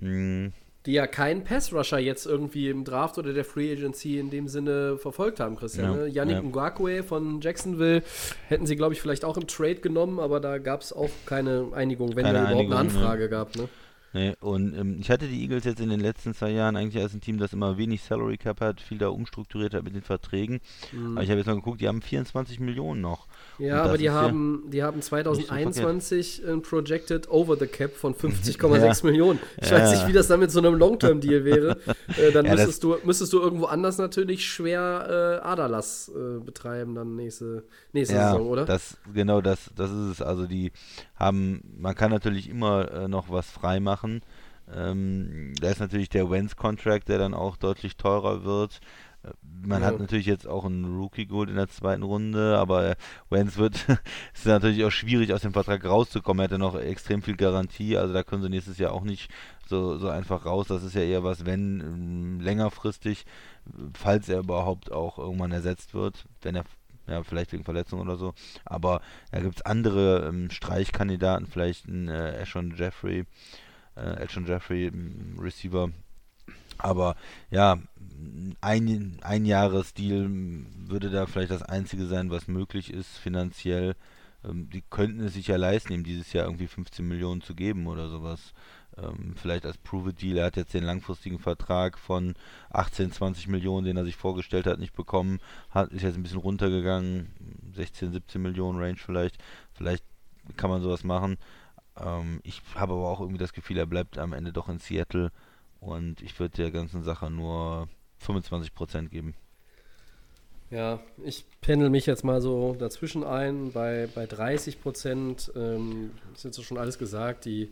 Hm, Die ja keinen Pass-Rusher jetzt irgendwie im Draft oder der Free Agency in dem Sinne verfolgt haben, Christian. Ja, ne? Yannick ja. Ngakwe von Jacksonville hätten sie, glaube ich, vielleicht auch im Trade genommen, aber da gab es auch keine Einigung, wenn Keine da überhaupt eine Einigung, ne. Anfrage gab. Ne? Nee, und ähm, ich hatte die Eagles jetzt in den letzten zwei Jahren eigentlich als ein Team, das immer wenig Salary Cap hat, viel da umstrukturiert hat mit den Verträgen. Aber ich habe jetzt mal geguckt, die haben 24 Millionen noch. Ja, aber die ja haben, die haben nicht so 2021 ein Projected Over the Cap von 50,6 Ja. Millionen. Ich Ja. weiß nicht, wie das dann mit so einem Long-Term-Deal wäre. Äh, dann müsstest, du, müsstest du irgendwo anders natürlich schwer äh, Aderlass äh, betreiben dann nächste, nächste Saison, oder? das genau das, das ist es. Also die haben, man kann natürlich immer äh, noch was freimachen. Ähm, da ist natürlich der Wentz-Contract, der dann auch deutlich teurer wird. Man Ja. hat natürlich jetzt auch einen Rookie geholt in der zweiten Runde, aber äh, Wentz wird, ist natürlich auch schwierig aus dem Vertrag rauszukommen. Er hat ja noch extrem viel Garantie, also da können sie nächstes Jahr auch nicht so, so einfach raus. Das ist ja eher was, wenn ähm, längerfristig, falls er überhaupt auch irgendwann ersetzt wird, wenn er ja, vielleicht wegen Verletzung oder so. Aber da gibt es andere ähm, Streichkandidaten, vielleicht ein äh, Ashon Jeffrey, äh, Ashon Jeffrey, ähm, Receiver. Aber ja, ein, ein Jahresdeal würde da vielleicht das einzige sein, was möglich ist finanziell. Ähm, die könnten es sich ja leisten, ihm dieses Jahr irgendwie 15 Millionen zu geben oder sowas. Ähm, vielleicht als Prove-It-Deal. Er hat jetzt den langfristigen Vertrag von 18, 20 Millionen, den er sich vorgestellt hat, nicht bekommen. Hat, ist jetzt ein bisschen runtergegangen. 16, 17 Millionen Range vielleicht. Vielleicht kann man sowas machen. Ähm, ich habe aber auch irgendwie das Gefühl, er bleibt am Ende doch in Seattle. Und ich würde der ganzen Sache nur 25% geben. Ja, ich pendel mich jetzt mal so dazwischen ein bei, bei 30 Prozent. Ähm, ist jetzt schon alles gesagt. Die,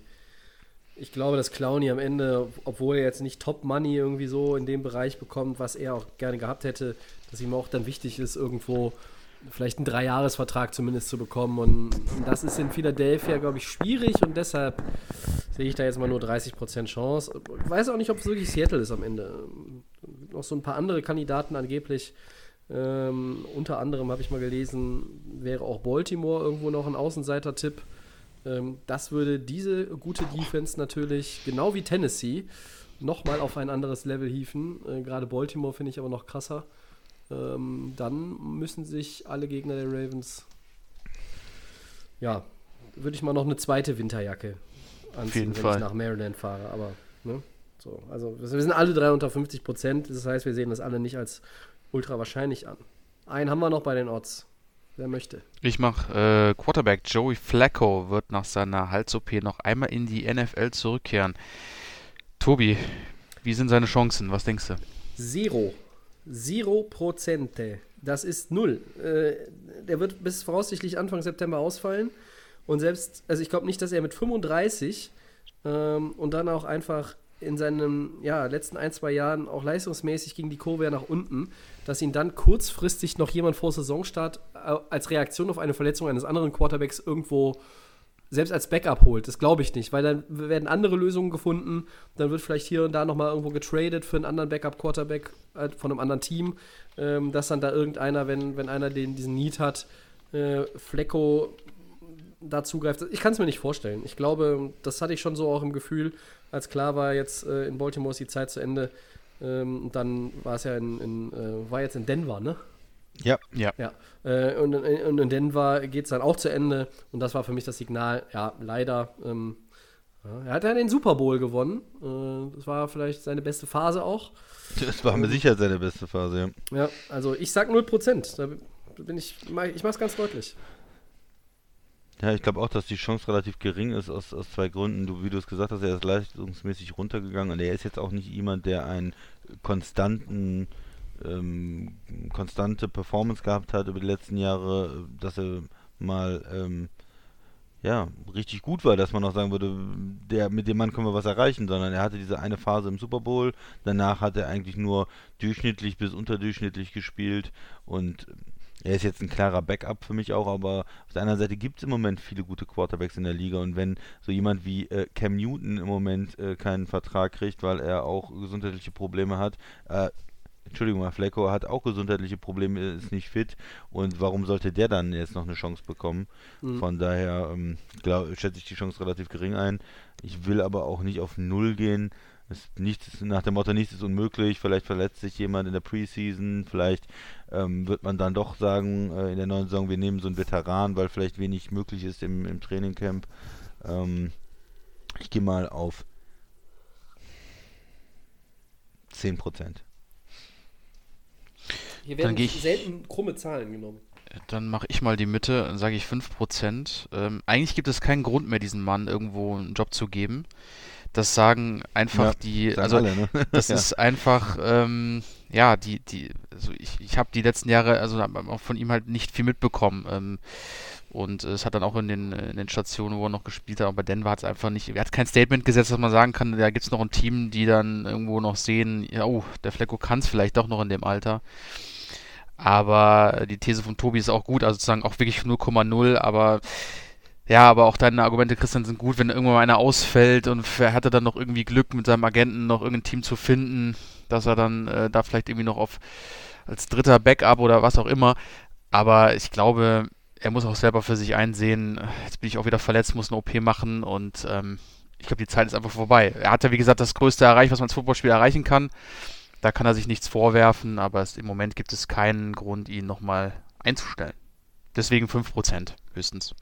ich glaube, dass Clowny am Ende, obwohl er jetzt nicht Top Money irgendwie so in dem Bereich bekommt, was er auch gerne gehabt hätte, dass ihm auch dann wichtig ist, irgendwo vielleicht einen Dreijahresvertrag zumindest zu bekommen. Und das ist in Philadelphia, glaube ich, schwierig und deshalb sehe ich da jetzt mal nur 30 Prozent Chance. Ich weiß auch nicht, ob es wirklich Seattle ist am Ende. Noch so ein paar andere Kandidaten angeblich. Ähm, unter anderem habe ich mal gelesen, wäre auch Baltimore irgendwo noch ein Außenseiter-Tipp. Ähm, das würde diese gute Defense natürlich, genau wie Tennessee, nochmal auf ein anderes Level hieven. Äh, Gerade Baltimore finde ich aber noch krasser. Ähm, dann müssen sich alle Gegner der Ravens, ja, würde ich mal noch eine zweite Winterjacke anziehen, wenn Fall. ich nach Maryland fahre. Aber, ne? So, also wir sind alle drei unter 50 Prozent. Das heißt, wir sehen das alle nicht als ultra wahrscheinlich an. Einen haben wir noch bei den Odds. Wer möchte? Ich mache äh, Quarterback Joey Flacco wird nach seiner Hals-OP noch einmal in die NFL zurückkehren. Tobi, wie sind seine Chancen? Was denkst du? Zero. Zero Prozente. Das ist null. Äh, der wird bis voraussichtlich Anfang September ausfallen. Und selbst, also ich glaube nicht, dass er mit 35 ähm, und dann auch einfach in seinen ja, letzten ein, zwei Jahren auch leistungsmäßig ging die Kurve ja nach unten, dass ihn dann kurzfristig noch jemand vor Saisonstart äh, als Reaktion auf eine Verletzung eines anderen Quarterbacks irgendwo selbst als Backup holt. Das glaube ich nicht, weil dann werden andere Lösungen gefunden. Dann wird vielleicht hier und da nochmal irgendwo getradet für einen anderen Backup-Quarterback äh, von einem anderen Team, ähm, dass dann da irgendeiner, wenn, wenn einer den, diesen Need hat, äh, Flecko da zugreift. Ich kann es mir nicht vorstellen. Ich glaube, das hatte ich schon so auch im Gefühl, als klar war, jetzt äh, in Baltimore ist die Zeit zu Ende. Ähm, dann war es ja in, in äh, war jetzt in Denver, ne? Ja, Ja. Ja, äh, und, in- und in Denver geht es dann auch zu Ende. Und das war für mich das Signal, ja, leider. Ähm, ja, er hat ja den Super Bowl gewonnen. Äh, das war vielleicht seine beste Phase auch. das war mit Sicherheit seine beste Phase. Ja. Ja, also ich sag 0%. Da bin ich, ich mach's ganz deutlich. Ja, ich glaube auch, dass die Chance relativ gering ist aus, aus zwei Gründen. Du, wie du es gesagt hast, er ist leistungsmäßig runtergegangen und er ist jetzt auch nicht jemand, der einen konstanten, ähm, konstante Performance gehabt hat über die letzten Jahre, dass er mal ähm, ja, richtig gut war, dass man auch sagen würde, der, mit dem Mann können wir was erreichen, sondern er hatte diese eine Phase im Super Bowl, danach hat er eigentlich nur durchschnittlich bis unterdurchschnittlich gespielt und er ist jetzt ein klarer Backup für mich auch, aber auf der anderen Seite gibt es im Moment viele gute Quarterbacks in der Liga und wenn so jemand wie äh, Cam Newton im Moment äh, keinen Vertrag kriegt, weil er auch gesundheitliche Probleme hat, äh, Entschuldigung Flecko hat auch gesundheitliche Probleme, ist nicht fit und warum sollte der dann jetzt noch eine Chance bekommen? Mhm. Von daher ähm, glaub, schätze ich die Chance relativ gering ein. Ich will aber auch nicht auf Null gehen. Ist nichts, nach dem Motto, nichts ist unmöglich. Vielleicht verletzt sich jemand in der Preseason. Vielleicht ähm, wird man dann doch sagen, äh, in der neuen Saison, wir nehmen so einen Veteran, weil vielleicht wenig möglich ist im, im Trainingcamp. Ähm, ich gehe mal auf 10%. Hier werden ich, selten krumme Zahlen genommen. Dann mache ich mal die Mitte, dann sage ich 5%. Ähm, eigentlich gibt es keinen Grund mehr, diesem Mann irgendwo einen Job zu geben. Das sagen einfach ja, die, sagen also alle, ne? das ja. ist einfach, ähm, ja, die, die, also ich, ich habe die letzten Jahre, also auch von ihm halt nicht viel mitbekommen. Ähm, und es hat dann auch in den, in den Stationen, wo er noch gespielt hat, aber bei Denver hat es einfach nicht, er hat kein Statement gesetzt, dass man sagen kann, da gibt es noch ein Team, die dann irgendwo noch sehen, ja, oh, der Flecko kann es vielleicht doch noch in dem Alter. Aber die These von Tobi ist auch gut, also sozusagen auch wirklich 0,0, aber ja, aber auch deine Argumente, Christian, sind gut, wenn irgendwann mal einer ausfällt und er hatte dann noch irgendwie Glück mit seinem Agenten noch irgendein Team zu finden, dass er dann äh, da vielleicht irgendwie noch auf als dritter Backup oder was auch immer. Aber ich glaube, er muss auch selber für sich einsehen, jetzt bin ich auch wieder verletzt, muss eine OP machen und ähm, ich glaube, die Zeit ist einfach vorbei. Er hat ja, wie gesagt, das Größte erreicht, was man als Footballspieler erreichen kann. Da kann er sich nichts vorwerfen, aber es, im Moment gibt es keinen Grund, ihn nochmal einzustellen. Deswegen 5% höchstens.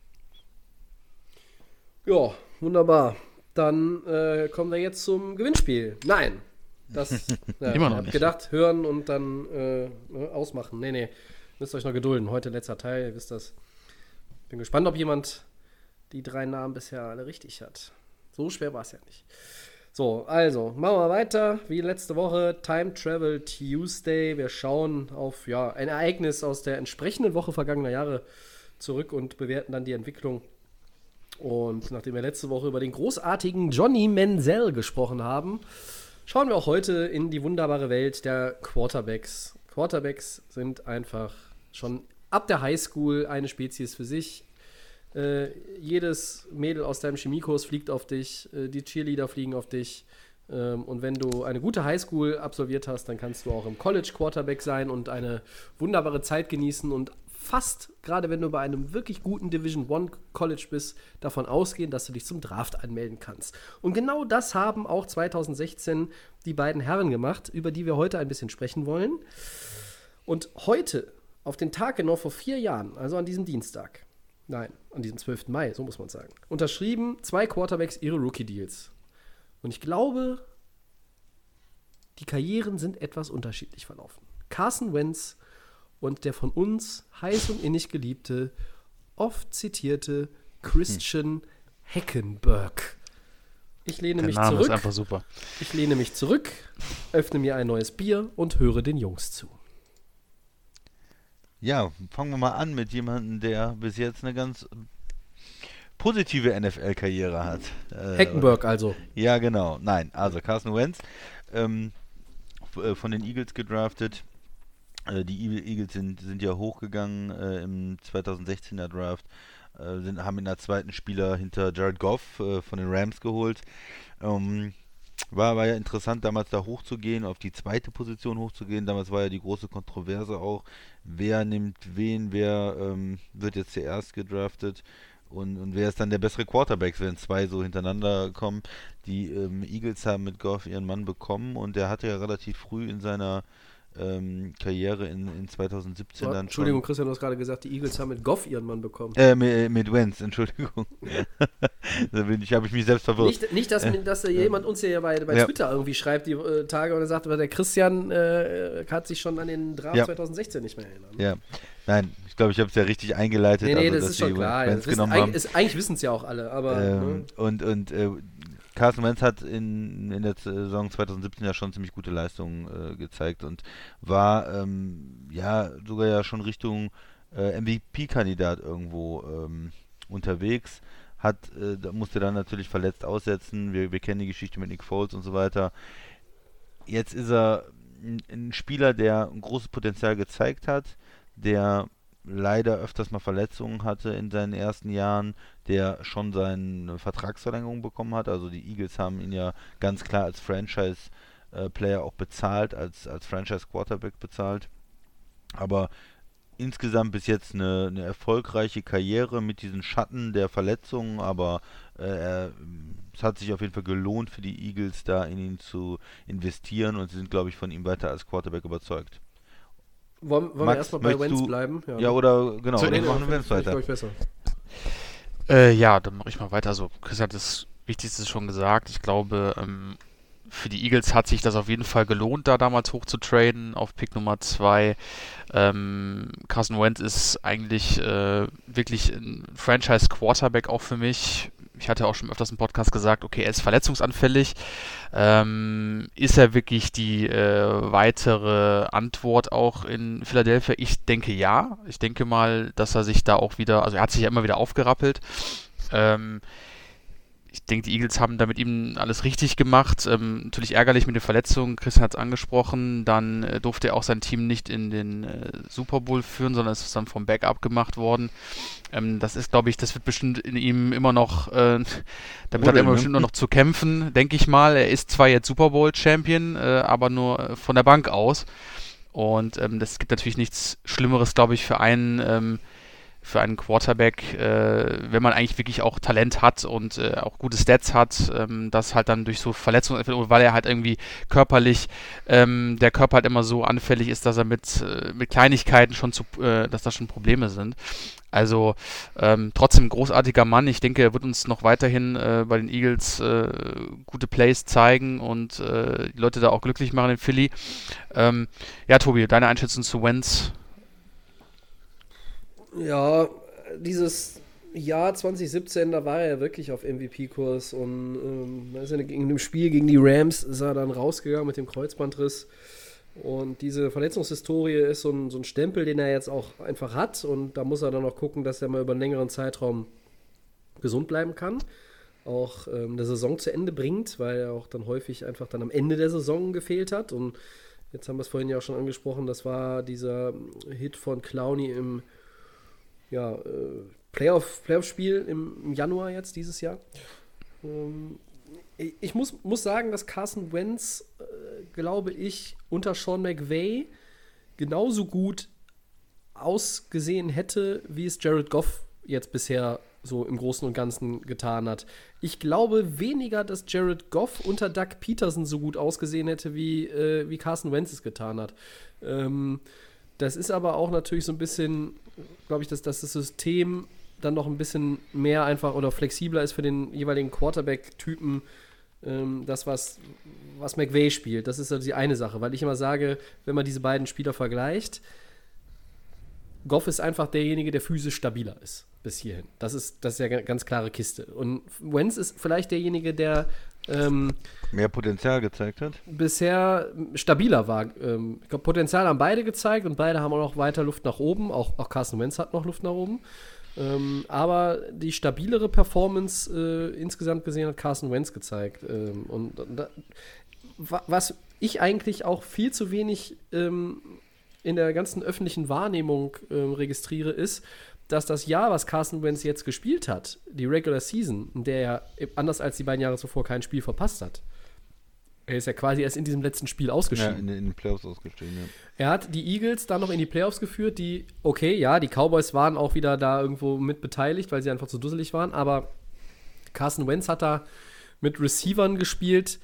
Ja, wunderbar. Dann äh, kommen wir jetzt zum Gewinnspiel. Nein, das ja, immer noch nicht. gedacht, hören und dann äh, ne, ausmachen. Nee, nee, müsst euch noch gedulden. Heute letzter Teil, ihr wisst das. Bin gespannt, ob jemand die drei Namen bisher alle richtig hat. So schwer war es ja nicht. So, also, machen wir weiter. Wie letzte Woche, Time Travel Tuesday. Wir schauen auf ja, ein Ereignis aus der entsprechenden Woche vergangener Jahre zurück und bewerten dann die Entwicklung. Und nachdem wir letzte Woche über den großartigen Johnny Menzel gesprochen haben, schauen wir auch heute in die wunderbare Welt der Quarterbacks. Quarterbacks sind einfach schon ab der Highschool eine Spezies für sich. Äh, jedes Mädel aus deinem Chemiekurs fliegt auf dich, äh, die Cheerleader fliegen auf dich. Ähm, und wenn du eine gute Highschool absolviert hast, dann kannst du auch im College Quarterback sein und eine wunderbare Zeit genießen und fast, gerade wenn du bei einem wirklich guten Division One College bist, davon ausgehen, dass du dich zum Draft anmelden kannst. Und genau das haben auch 2016 die beiden Herren gemacht, über die wir heute ein bisschen sprechen wollen. Und heute, auf den Tag genau vor vier Jahren, also an diesem Dienstag, nein, an diesem 12. Mai, so muss man sagen, unterschrieben zwei Quarterbacks ihre Rookie-Deals. Und ich glaube, die Karrieren sind etwas unterschiedlich verlaufen. Carson Wentz und der von uns heiß und innig geliebte, oft zitierte Christian hm. Heckenberg. Ich lehne der mich Name zurück. Ist einfach super. Ich lehne mich zurück, öffne mir ein neues Bier und höre den Jungs zu. Ja, fangen wir mal an mit jemandem, der bis jetzt eine ganz positive NFL-Karriere hat. Äh, Heckenberg also. Ja, genau. Nein, also Carson Wentz, ähm, äh, von den Eagles gedraftet. Äh, die Eagles sind, sind ja hochgegangen äh, im 2016er Draft, äh, sind, haben in der zweiten Spieler hinter Jared Goff äh, von den Rams geholt. Ähm, war, war ja interessant, damals da hochzugehen, auf die zweite Position hochzugehen. Damals war ja die große Kontroverse auch, wer nimmt wen, wer ähm, wird jetzt zuerst gedraftet und, und wer ist dann der bessere Quarterback, wenn zwei so hintereinander kommen. Die ähm, Eagles haben mit Goff ihren Mann bekommen und der hatte ja relativ früh in seiner ähm, Karriere in, in 2017 oh, dann Entschuldigung, schon. Christian, du hast gerade gesagt, die Eagles haben mit Goff ihren Mann bekommen. Äh, mit, äh, mit Wenz, Entschuldigung. da bin ich, habe ich mich selbst verwirrt. Nicht, nicht dass, äh, dass jemand uns hier bei, bei ja. Twitter irgendwie schreibt, die äh, Tage, und er sagt, aber der Christian äh, hat sich schon an den Draft ja. 2016 nicht mehr erinnern. Ja, nein, ich glaube, ich habe es ja richtig eingeleitet. Nee, nee, also, das ist schon klar. Ja, wissen, eigentlich, eigentlich wissen es ja auch alle, aber. Ähm, ne? Und, und äh, Carson Wentz hat in, in der Saison 2017 ja schon ziemlich gute Leistungen äh, gezeigt und war ähm, ja sogar ja schon Richtung äh, MVP-Kandidat irgendwo ähm, unterwegs. Hat, äh, musste dann natürlich verletzt aussetzen. Wir, wir kennen die Geschichte mit Nick Foles und so weiter. Jetzt ist er ein, ein Spieler, der ein großes Potenzial gezeigt hat, der leider öfters mal Verletzungen hatte in seinen ersten Jahren, der schon seine Vertragsverlängerung bekommen hat. Also die Eagles haben ihn ja ganz klar als Franchise äh, Player auch bezahlt, als, als Franchise Quarterback bezahlt. Aber insgesamt bis jetzt eine, eine erfolgreiche Karriere mit diesen Schatten der Verletzungen, aber äh, er, es hat sich auf jeden Fall gelohnt für die Eagles, da in ihn zu investieren und sie sind, glaube ich, von ihm weiter als Quarterback überzeugt. Wollen, wollen wir erstmal bei Wentz bleiben? Ja, ja, oder genau, so, dann machen wir Wentz weiter. Äh, ja, dann mache ich mal weiter. Also, Chris hat das Wichtigste schon gesagt. Ich glaube, ähm, für die Eagles hat sich das auf jeden Fall gelohnt, da damals hoch zu traden auf Pick Nummer 2. Ähm, Carson Wentz ist eigentlich äh, wirklich ein Franchise-Quarterback auch für mich. Ich hatte auch schon öfters im Podcast gesagt, okay, er ist verletzungsanfällig. Ähm, ist er wirklich die äh, weitere Antwort auch in Philadelphia? Ich denke ja. Ich denke mal, dass er sich da auch wieder, also er hat sich ja immer wieder aufgerappelt. Ähm, ich denke, die Eagles haben da mit ihm alles richtig gemacht. Ähm, natürlich ärgerlich mit den Verletzungen, Christian hat es angesprochen. Dann äh, durfte er auch sein Team nicht in den äh, Super Bowl führen, sondern es ist dann vom Backup gemacht worden. Ähm, das ist, glaube ich, das wird bestimmt in ihm immer noch, äh, damit hat er immer ne? bestimmt noch zu kämpfen, denke ich mal. Er ist zwar jetzt Super Bowl Champion, äh, aber nur äh, von der Bank aus. Und ähm, das gibt natürlich nichts Schlimmeres, glaube ich, für einen ähm, für einen Quarterback, äh, wenn man eigentlich wirklich auch Talent hat und äh, auch gute Stats hat, ähm, das halt dann durch so Verletzungen, weil er halt irgendwie körperlich, ähm, der Körper halt immer so anfällig ist, dass er mit, äh, mit Kleinigkeiten schon zu, äh, dass da schon Probleme sind. Also ähm, trotzdem großartiger Mann. Ich denke, er wird uns noch weiterhin äh, bei den Eagles äh, gute Plays zeigen und die Leute da auch glücklich machen in Philly. Ähm, ja, Tobi, deine Einschätzung zu Wentz? Ja, dieses Jahr 2017, da war er ja wirklich auf MVP-Kurs und ähm, in dem Spiel gegen die Rams ist er dann rausgegangen mit dem Kreuzbandriss. Und diese Verletzungshistorie ist so ein, so ein Stempel, den er jetzt auch einfach hat. Und da muss er dann auch gucken, dass er mal über einen längeren Zeitraum gesund bleiben kann. Auch ähm, eine Saison zu Ende bringt, weil er auch dann häufig einfach dann am Ende der Saison gefehlt hat. Und jetzt haben wir es vorhin ja auch schon angesprochen, das war dieser Hit von Clowney im ja, äh, Playoff, Playoff-Spiel im, im, Januar jetzt dieses Jahr. Ähm, ich muss, muss sagen, dass Carson Wentz, äh, glaube ich, unter Sean McVay genauso gut ausgesehen hätte, wie es Jared Goff jetzt bisher so im Großen und Ganzen getan hat. Ich glaube weniger, dass Jared Goff unter Doug Peterson so gut ausgesehen hätte, wie, äh, wie Carson Wentz es getan hat. Ähm, das ist aber auch natürlich so ein bisschen, glaube ich, dass, dass das System dann noch ein bisschen mehr einfach oder flexibler ist für den jeweiligen Quarterback-Typen. Ähm, das, was, was McVay spielt, das ist also die eine Sache, weil ich immer sage, wenn man diese beiden Spieler vergleicht, Goff ist einfach derjenige, der physisch stabiler ist bis hierhin. Das ist, das ist ja eine ganz klare Kiste. Und Wenz ist vielleicht derjenige, der ähm, mehr Potenzial gezeigt hat. Bisher stabiler war. Ähm, ich glaube, Potenzial haben beide gezeigt und beide haben auch noch weiter Luft nach oben. Auch, auch Carsten Wentz hat noch Luft nach oben. Ähm, aber die stabilere Performance äh, insgesamt gesehen hat Carsten Wentz gezeigt. Ähm, und da, was ich eigentlich auch viel zu wenig ähm, in der ganzen öffentlichen Wahrnehmung ähm, registriere, ist, dass das Jahr, was Carson Wentz jetzt gespielt hat, die Regular Season, in der er anders als die beiden Jahre zuvor kein Spiel verpasst hat, er ist ja quasi erst in diesem letzten Spiel ausgeschieden. Ja, in, in den Playoffs ausgeschieden, ja. Er hat die Eagles dann noch in die Playoffs geführt, die, okay, ja, die Cowboys waren auch wieder da irgendwo mit beteiligt, weil sie einfach zu dusselig waren, aber Carson Wentz hat da mit Receivern gespielt,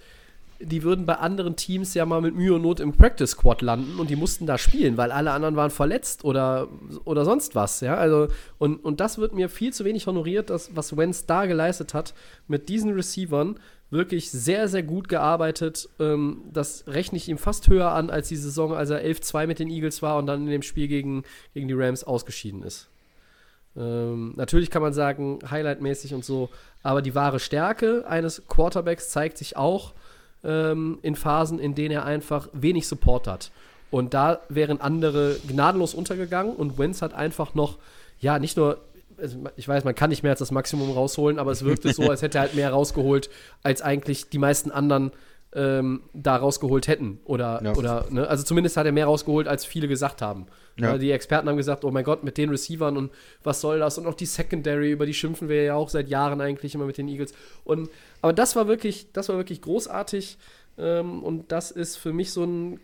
die würden bei anderen Teams ja mal mit Mühe und Not im Practice Squad landen und die mussten da spielen, weil alle anderen waren verletzt oder, oder sonst was, ja, also und, und das wird mir viel zu wenig honoriert, das, was Wentz da geleistet hat mit diesen Receivern, wirklich sehr, sehr gut gearbeitet, ähm, das rechne ich ihm fast höher an als die Saison, als er 11-2 mit den Eagles war und dann in dem Spiel gegen, gegen die Rams ausgeschieden ist. Ähm, natürlich kann man sagen, highlightmäßig und so, aber die wahre Stärke eines Quarterbacks zeigt sich auch, ähm, in Phasen, in denen er einfach wenig Support hat. Und da wären andere gnadenlos untergegangen und Wentz hat einfach noch, ja, nicht nur, also ich weiß, man kann nicht mehr als das Maximum rausholen, aber es wirkte so, als hätte er halt mehr rausgeholt, als eigentlich die meisten anderen ähm, da rausgeholt hätten. Oder, ja. oder ne? also zumindest hat er mehr rausgeholt, als viele gesagt haben. Ja. Die Experten haben gesagt, oh mein Gott, mit den Receivern und was soll das? Und auch die Secondary, über die schimpfen wir ja auch seit Jahren eigentlich immer mit den Eagles. Und, aber das war wirklich, das war wirklich großartig. Ähm, und das ist für mich so ein,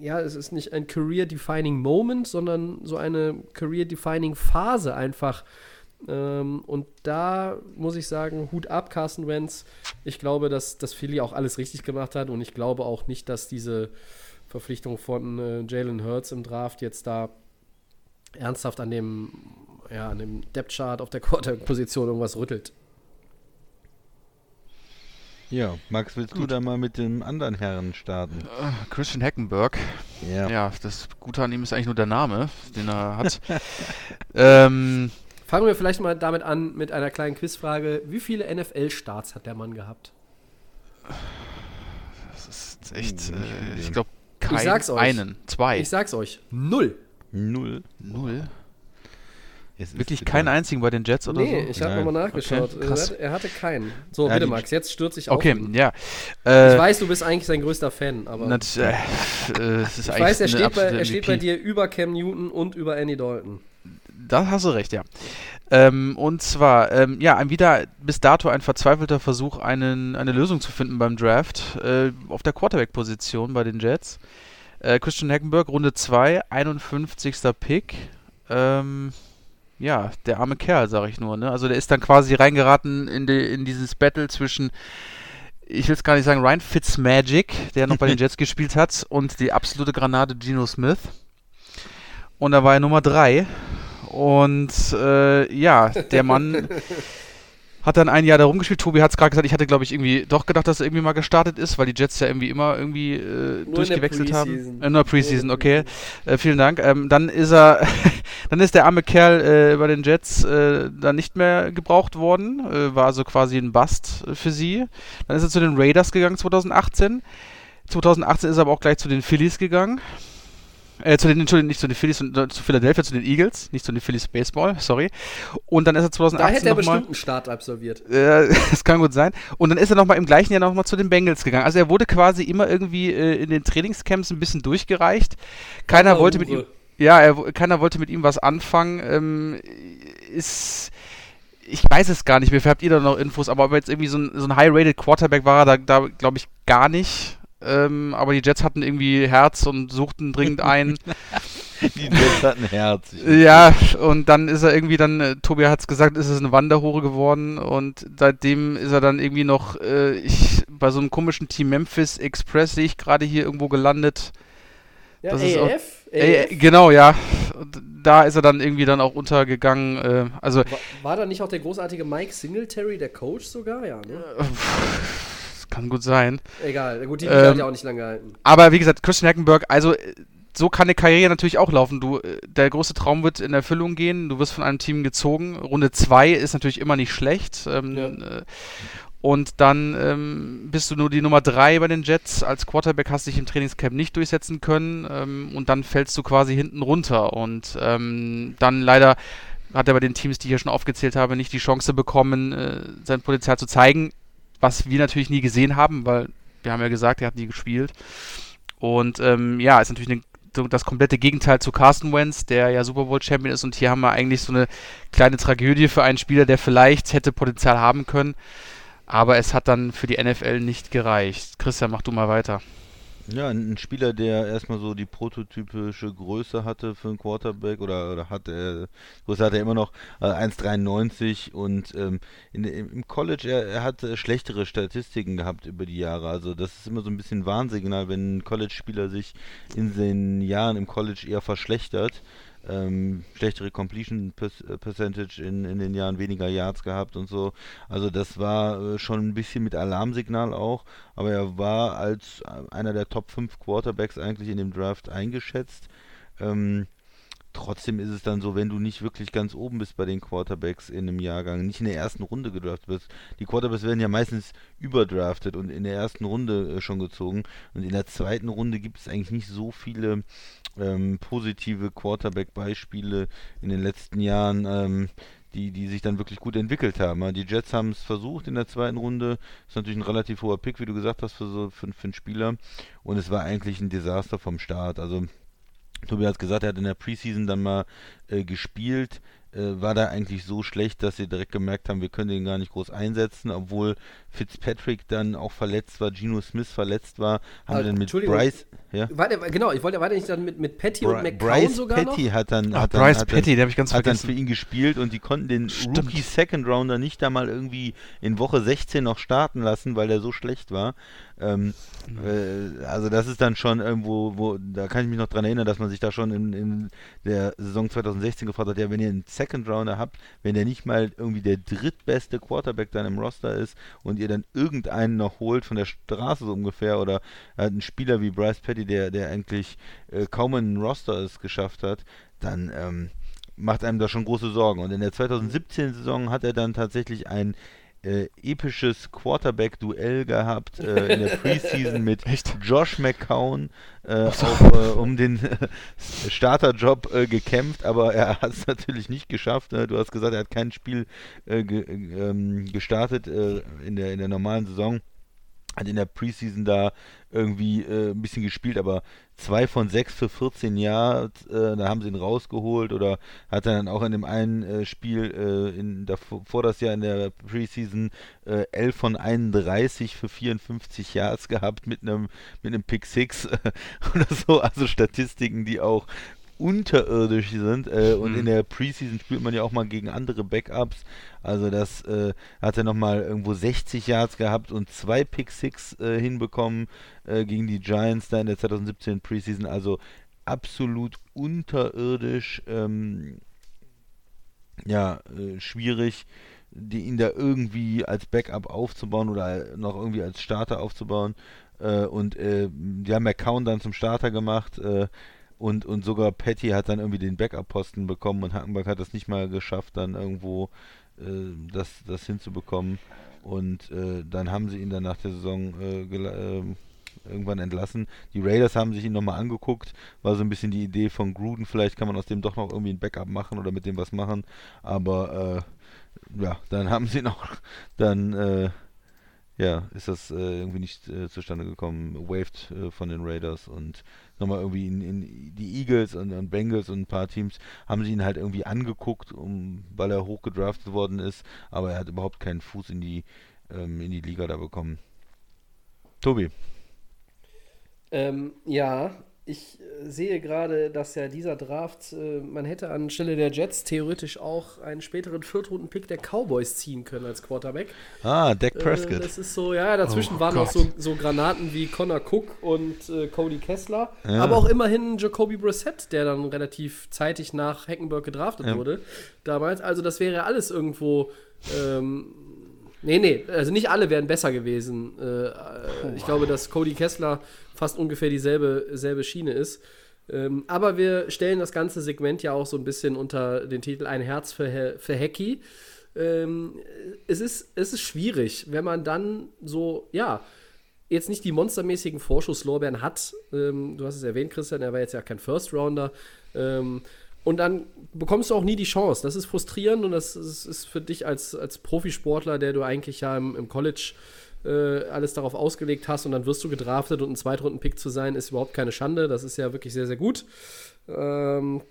ja, es ist nicht ein Career-Defining Moment, sondern so eine Career-Defining Phase einfach. Ähm, und da muss ich sagen, Hut ab, Carsten Wentz. Ich glaube, dass, dass Philly auch alles richtig gemacht hat und ich glaube auch nicht, dass diese Verpflichtung von äh, Jalen Hurts im Draft jetzt da ernsthaft an dem, ja, an dem Depth-Chart auf der Quarterback-Position irgendwas rüttelt. Ja, Max, willst Gut. du da mal mit dem anderen Herren starten? Uh, Christian Hackenberg. Ja. ja, das Gute an ihm ist eigentlich nur der Name, den er hat. ähm, Fangen wir vielleicht mal damit an mit einer kleinen Quizfrage. Wie viele NFL-Starts hat der Mann gehabt? Das ist echt, hm, äh, ich glaube, keinen. Ich sag's euch. Einen, zwei. Ich sag's euch. Null. Null. Null. Wirklich keinen einzigen bei den Jets oder nee, so? Nee, ich habe nochmal nachgeschaut. Okay, er, er, hatte keinen. So, ja, bitte, Max, jetzt stürze ich auf. Okay, ihn. ja. Äh, ich weiß, du bist eigentlich sein größter Fan, aber. Nat, äh, äh, ich weiß, er steht, bei, er steht bei dir über Cam Newton und über Andy Dalton. Da hast du recht, ja. Ähm, und zwar, ähm, ja, ein wieder bis dato ein verzweifelter Versuch, einen, eine Lösung zu finden beim Draft äh, auf der Quarterback-Position bei den Jets. Äh, Christian Hackenberg, Runde 2, 51. Pick. Ähm, ja, der arme Kerl, sag ich nur. Ne? Also der ist dann quasi reingeraten in, die, in dieses Battle zwischen, ich will es gar nicht sagen, Ryan Fitzmagic, der noch bei den Jets gespielt hat, und die absolute Granate Geno Smith. Und da war er Nummer 3. Und äh, ja, der Mann hat dann ein Jahr da rumgespielt. Tobi hat es gerade gesagt, ich hatte, glaube ich, irgendwie doch gedacht, dass er irgendwie mal gestartet ist, weil die Jets ja irgendwie immer irgendwie äh, durchgewechselt haben. Äh, nur Preseason, okay. Äh, vielen Dank. Ähm, dann ist er, dann ist der arme Kerl äh, bei den Jets äh, dann nicht mehr gebraucht worden. Äh, war also quasi ein Bust für sie. Dann ist er zu den Raiders gegangen 2018. 2018 ist er aber auch gleich zu den Phillies gegangen. Äh, zu den, Entschuldigung, nicht zu den Phillies, sondern zu Philadelphia, zu den Eagles, nicht zu den Phillies Baseball, sorry. Und dann ist er 2018 Da hätte er bestimmt einen Start absolviert. Äh, das kann gut sein. Und dann ist er nochmal im gleichen Jahr nochmal zu den Bengals gegangen. Also er wurde quasi immer irgendwie äh, in den Trainingscamps ein bisschen durchgereicht. Keiner wollte mit ihm, ja, er, keiner wollte mit ihm was anfangen. Ähm, ist ich weiß es gar nicht mehr, habt ihr da noch Infos, aber ob er jetzt irgendwie so ein, so ein High-Rated Quarterback war, da, da glaube ich gar nicht. Ähm, aber die Jets hatten irgendwie Herz und suchten dringend einen. die Jets hatten Herz. Ja, und dann ist er irgendwie dann, äh, Tobi hat es gesagt, ist es eine Wanderhure geworden und seitdem ist er dann irgendwie noch, äh, ich, bei so einem komischen Team Memphis Express sehe ich gerade hier irgendwo gelandet. Ja, das AF? Auch, AF? genau, ja. Da ist er dann irgendwie dann auch untergegangen. Äh, also war, war, da nicht auch der großartige Mike Singletary, der Coach sogar? Ja, ne? Äh, kann gut sein. Egal, gut, die ähm, hat ja auch nicht lange gehalten. Aber wie gesagt, Christian Hackenberg, also so kann eine Karriere natürlich auch laufen. Du, der große Traum wird in Erfüllung gehen. Du wirst von einem Team gezogen. Runde 2 ist natürlich immer nicht schlecht. Ähm, ja. äh, und dann ähm, bist du nur die Nummer 3 bei den Jets. Als Quarterback hast du dich im Trainingscamp nicht durchsetzen können. Ähm, und dann fällst du quasi hinten runter. Und ähm, dann leider hat er bei den Teams, die ich hier schon aufgezählt habe, nicht die Chance bekommen, äh, sein Potenzial zu zeigen was wir natürlich nie gesehen haben, weil wir haben ja gesagt, er hat nie gespielt. Und ähm, ja, ist natürlich eine, das komplette Gegenteil zu Carsten Wentz, der ja Super Bowl Champion ist. Und hier haben wir eigentlich so eine kleine Tragödie für einen Spieler, der vielleicht hätte Potenzial haben können. Aber es hat dann für die NFL nicht gereicht. Christian, mach du mal weiter. Ja, ein Spieler, der erstmal so die prototypische Größe hatte für einen Quarterback oder, oder hat er, Größe hat er immer noch äh, 1,93 und ähm, in, im College, er, er hat äh, schlechtere Statistiken gehabt über die Jahre. Also das ist immer so ein bisschen Warnsignal, wenn ein College-Spieler sich in den Jahren im College eher verschlechtert ähm, schlechtere Completion äh, Percentage in, in den Jahren, weniger Yards gehabt und so. Also das war äh, schon ein bisschen mit Alarmsignal auch, aber er war als äh, einer der Top 5 Quarterbacks eigentlich in dem Draft eingeschätzt. Ähm, trotzdem ist es dann so, wenn du nicht wirklich ganz oben bist bei den Quarterbacks in einem Jahrgang, nicht in der ersten Runde gedraftet wirst. Die Quarterbacks werden ja meistens überdraftet und in der ersten Runde äh, schon gezogen. Und in der zweiten Runde gibt es eigentlich nicht so viele ähm, positive Quarterback-Beispiele in den letzten Jahren. Ähm, die, die sich dann wirklich gut entwickelt haben. Die Jets haben es versucht in der zweiten Runde. Ist natürlich ein relativ hoher Pick, wie du gesagt hast, für so für, für Spieler. Und es war eigentlich ein Desaster vom Start. Also Tobi hat gesagt, er hat in der Preseason dann mal äh, gespielt. äh, war da eigentlich so schlecht, dass sie direkt gemerkt haben, wir können den gar nicht groß einsetzen, obwohl Fitzpatrick dann auch verletzt war, Geno Smith verletzt war, haben wir dann mit Bryce. Ja? War der, genau, ich wollte, war der nicht dann mit, mit Patty Bri und McCown Bryce sogar Patty noch? hat dann, Ach, hat Bryce dann, hat Petty, dann, der habe ich ganz hat dann für ihn gespielt und die konnten den Stimmt. Rookie Second Rounder nicht da mal irgendwie in Woche 16 noch starten lassen, weil der so schlecht war. Ähm, äh, also das ist dann schon irgendwo, wo, da kann ich mich noch dran erinnern, dass man sich da schon in, in der Saison 2016 gefragt hat, ja, wenn ihr einen Second Rounder habt, wenn der nicht mal irgendwie der drittbeste Quarterback dann im Roster ist und ihr dann irgendeinen noch holt von der Straße so ungefähr oder halt einen Spieler wie Bryce Petty, der, der eigentlich äh, kaum einen Roster es geschafft hat, dann ähm, macht einem da schon große Sorgen. Und in der 2017-Saison hat er dann tatsächlich ein äh, episches Quarterback-Duell gehabt äh, in der Preseason mit Josh McCown äh, auch äh, um den Starterjob äh, gekämpft, aber er hat es natürlich nicht geschafft. Ne? Du hast gesagt, er hat kein Spiel äh, ge ähm, gestartet äh, in, der, in der normalen Saison. Hat in der Preseason da irgendwie äh, ein bisschen gespielt, aber zwei von sechs für 14 Jahre, äh, da haben sie ihn rausgeholt oder hat er dann auch in dem einen äh, Spiel äh, in, davor, vor das Jahr in der Preseason äh, 11 von 31 für 54 Yards gehabt mit einem mit einem Pick Six oder so, also Statistiken, die auch unterirdisch sind äh, und Mhm. in der Preseason spielt man ja auch mal gegen andere Backups. Also das äh, hat er nochmal irgendwo 60 Yards gehabt und zwei Pick Six äh, hinbekommen äh, gegen die Giants da in der 2017 Preseason. Also absolut unterirdisch. Ähm, ja, äh, schwierig, die, ihn da irgendwie als Backup aufzubauen oder noch irgendwie als Starter aufzubauen. Äh, und die haben McCown dann zum Starter gemacht. Und, und sogar Patty hat dann irgendwie den Backup-Posten bekommen und Hackenberg hat es nicht mal geschafft, dann irgendwo äh, das, das hinzubekommen. Und äh, dann haben sie ihn dann nach der Saison äh, ähm, irgendwann entlassen. Die Raiders haben sich ihn nochmal angeguckt, war so ein bisschen die Idee von Gruden, vielleicht kann man aus dem doch noch irgendwie ein Backup machen oder mit dem was machen. Aber äh, ja, dann haben sie noch, dann äh, ja, ist das äh, irgendwie nicht zustande gekommen, waved von den Raiders und nochmal irgendwie in, in die Eagles und, und Bengals und ein paar Teams haben sie ihn halt irgendwie angeguckt, um, weil er hochgedraftet worden ist, aber er hat überhaupt keinen Fuß in die ähm, in die Liga da bekommen. Tobi. Ähm, ja, ich äh, sehe gerade, dass ja dieser Draft, äh, man hätte anstelle der Jets theoretisch auch einen späteren Viertrunden-Pick der Cowboys ziehen können als Quarterback. Ah, Dak Äh, Prescott. das ist so, ja, dazwischen Oh waren noch Gott. so, so Granaten wie Connor Cook und äh, Cody Kessler, Ja. aber auch immerhin Jacoby Brissett, der dann relativ zeitig nach Hackenberg gedraftet Ja. wurde damals. Also das wäre alles irgendwo. Ähm, nee, nee, also nicht alle wären besser gewesen. Äh, äh, ich glaube, dass Cody Kessler fast ungefähr dieselbe selbe Schiene ist. Ähm, aber wir stellen das ganze Segment ja auch so ein bisschen unter den Titel Ein Herz für, für Hacky. Ähm, es, ist, es ist schwierig, wenn man dann so, ja, jetzt nicht die monstermäßigen Vorschusslorbeeren hat. Ähm, du hast es erwähnt, Christian, er war jetzt ja kein First Rounder. Ähm, und dann bekommst du auch nie die Chance. Das ist frustrierend und das ist, ist für dich als, als Profisportler, der du eigentlich ja im, im College äh, alles darauf ausgelegt hast und dann wirst du gedraftet und ein Zweitrunden-Pick zu sein, ist überhaupt keine Schande. Das ist ja wirklich sehr, sehr gut. Ähm,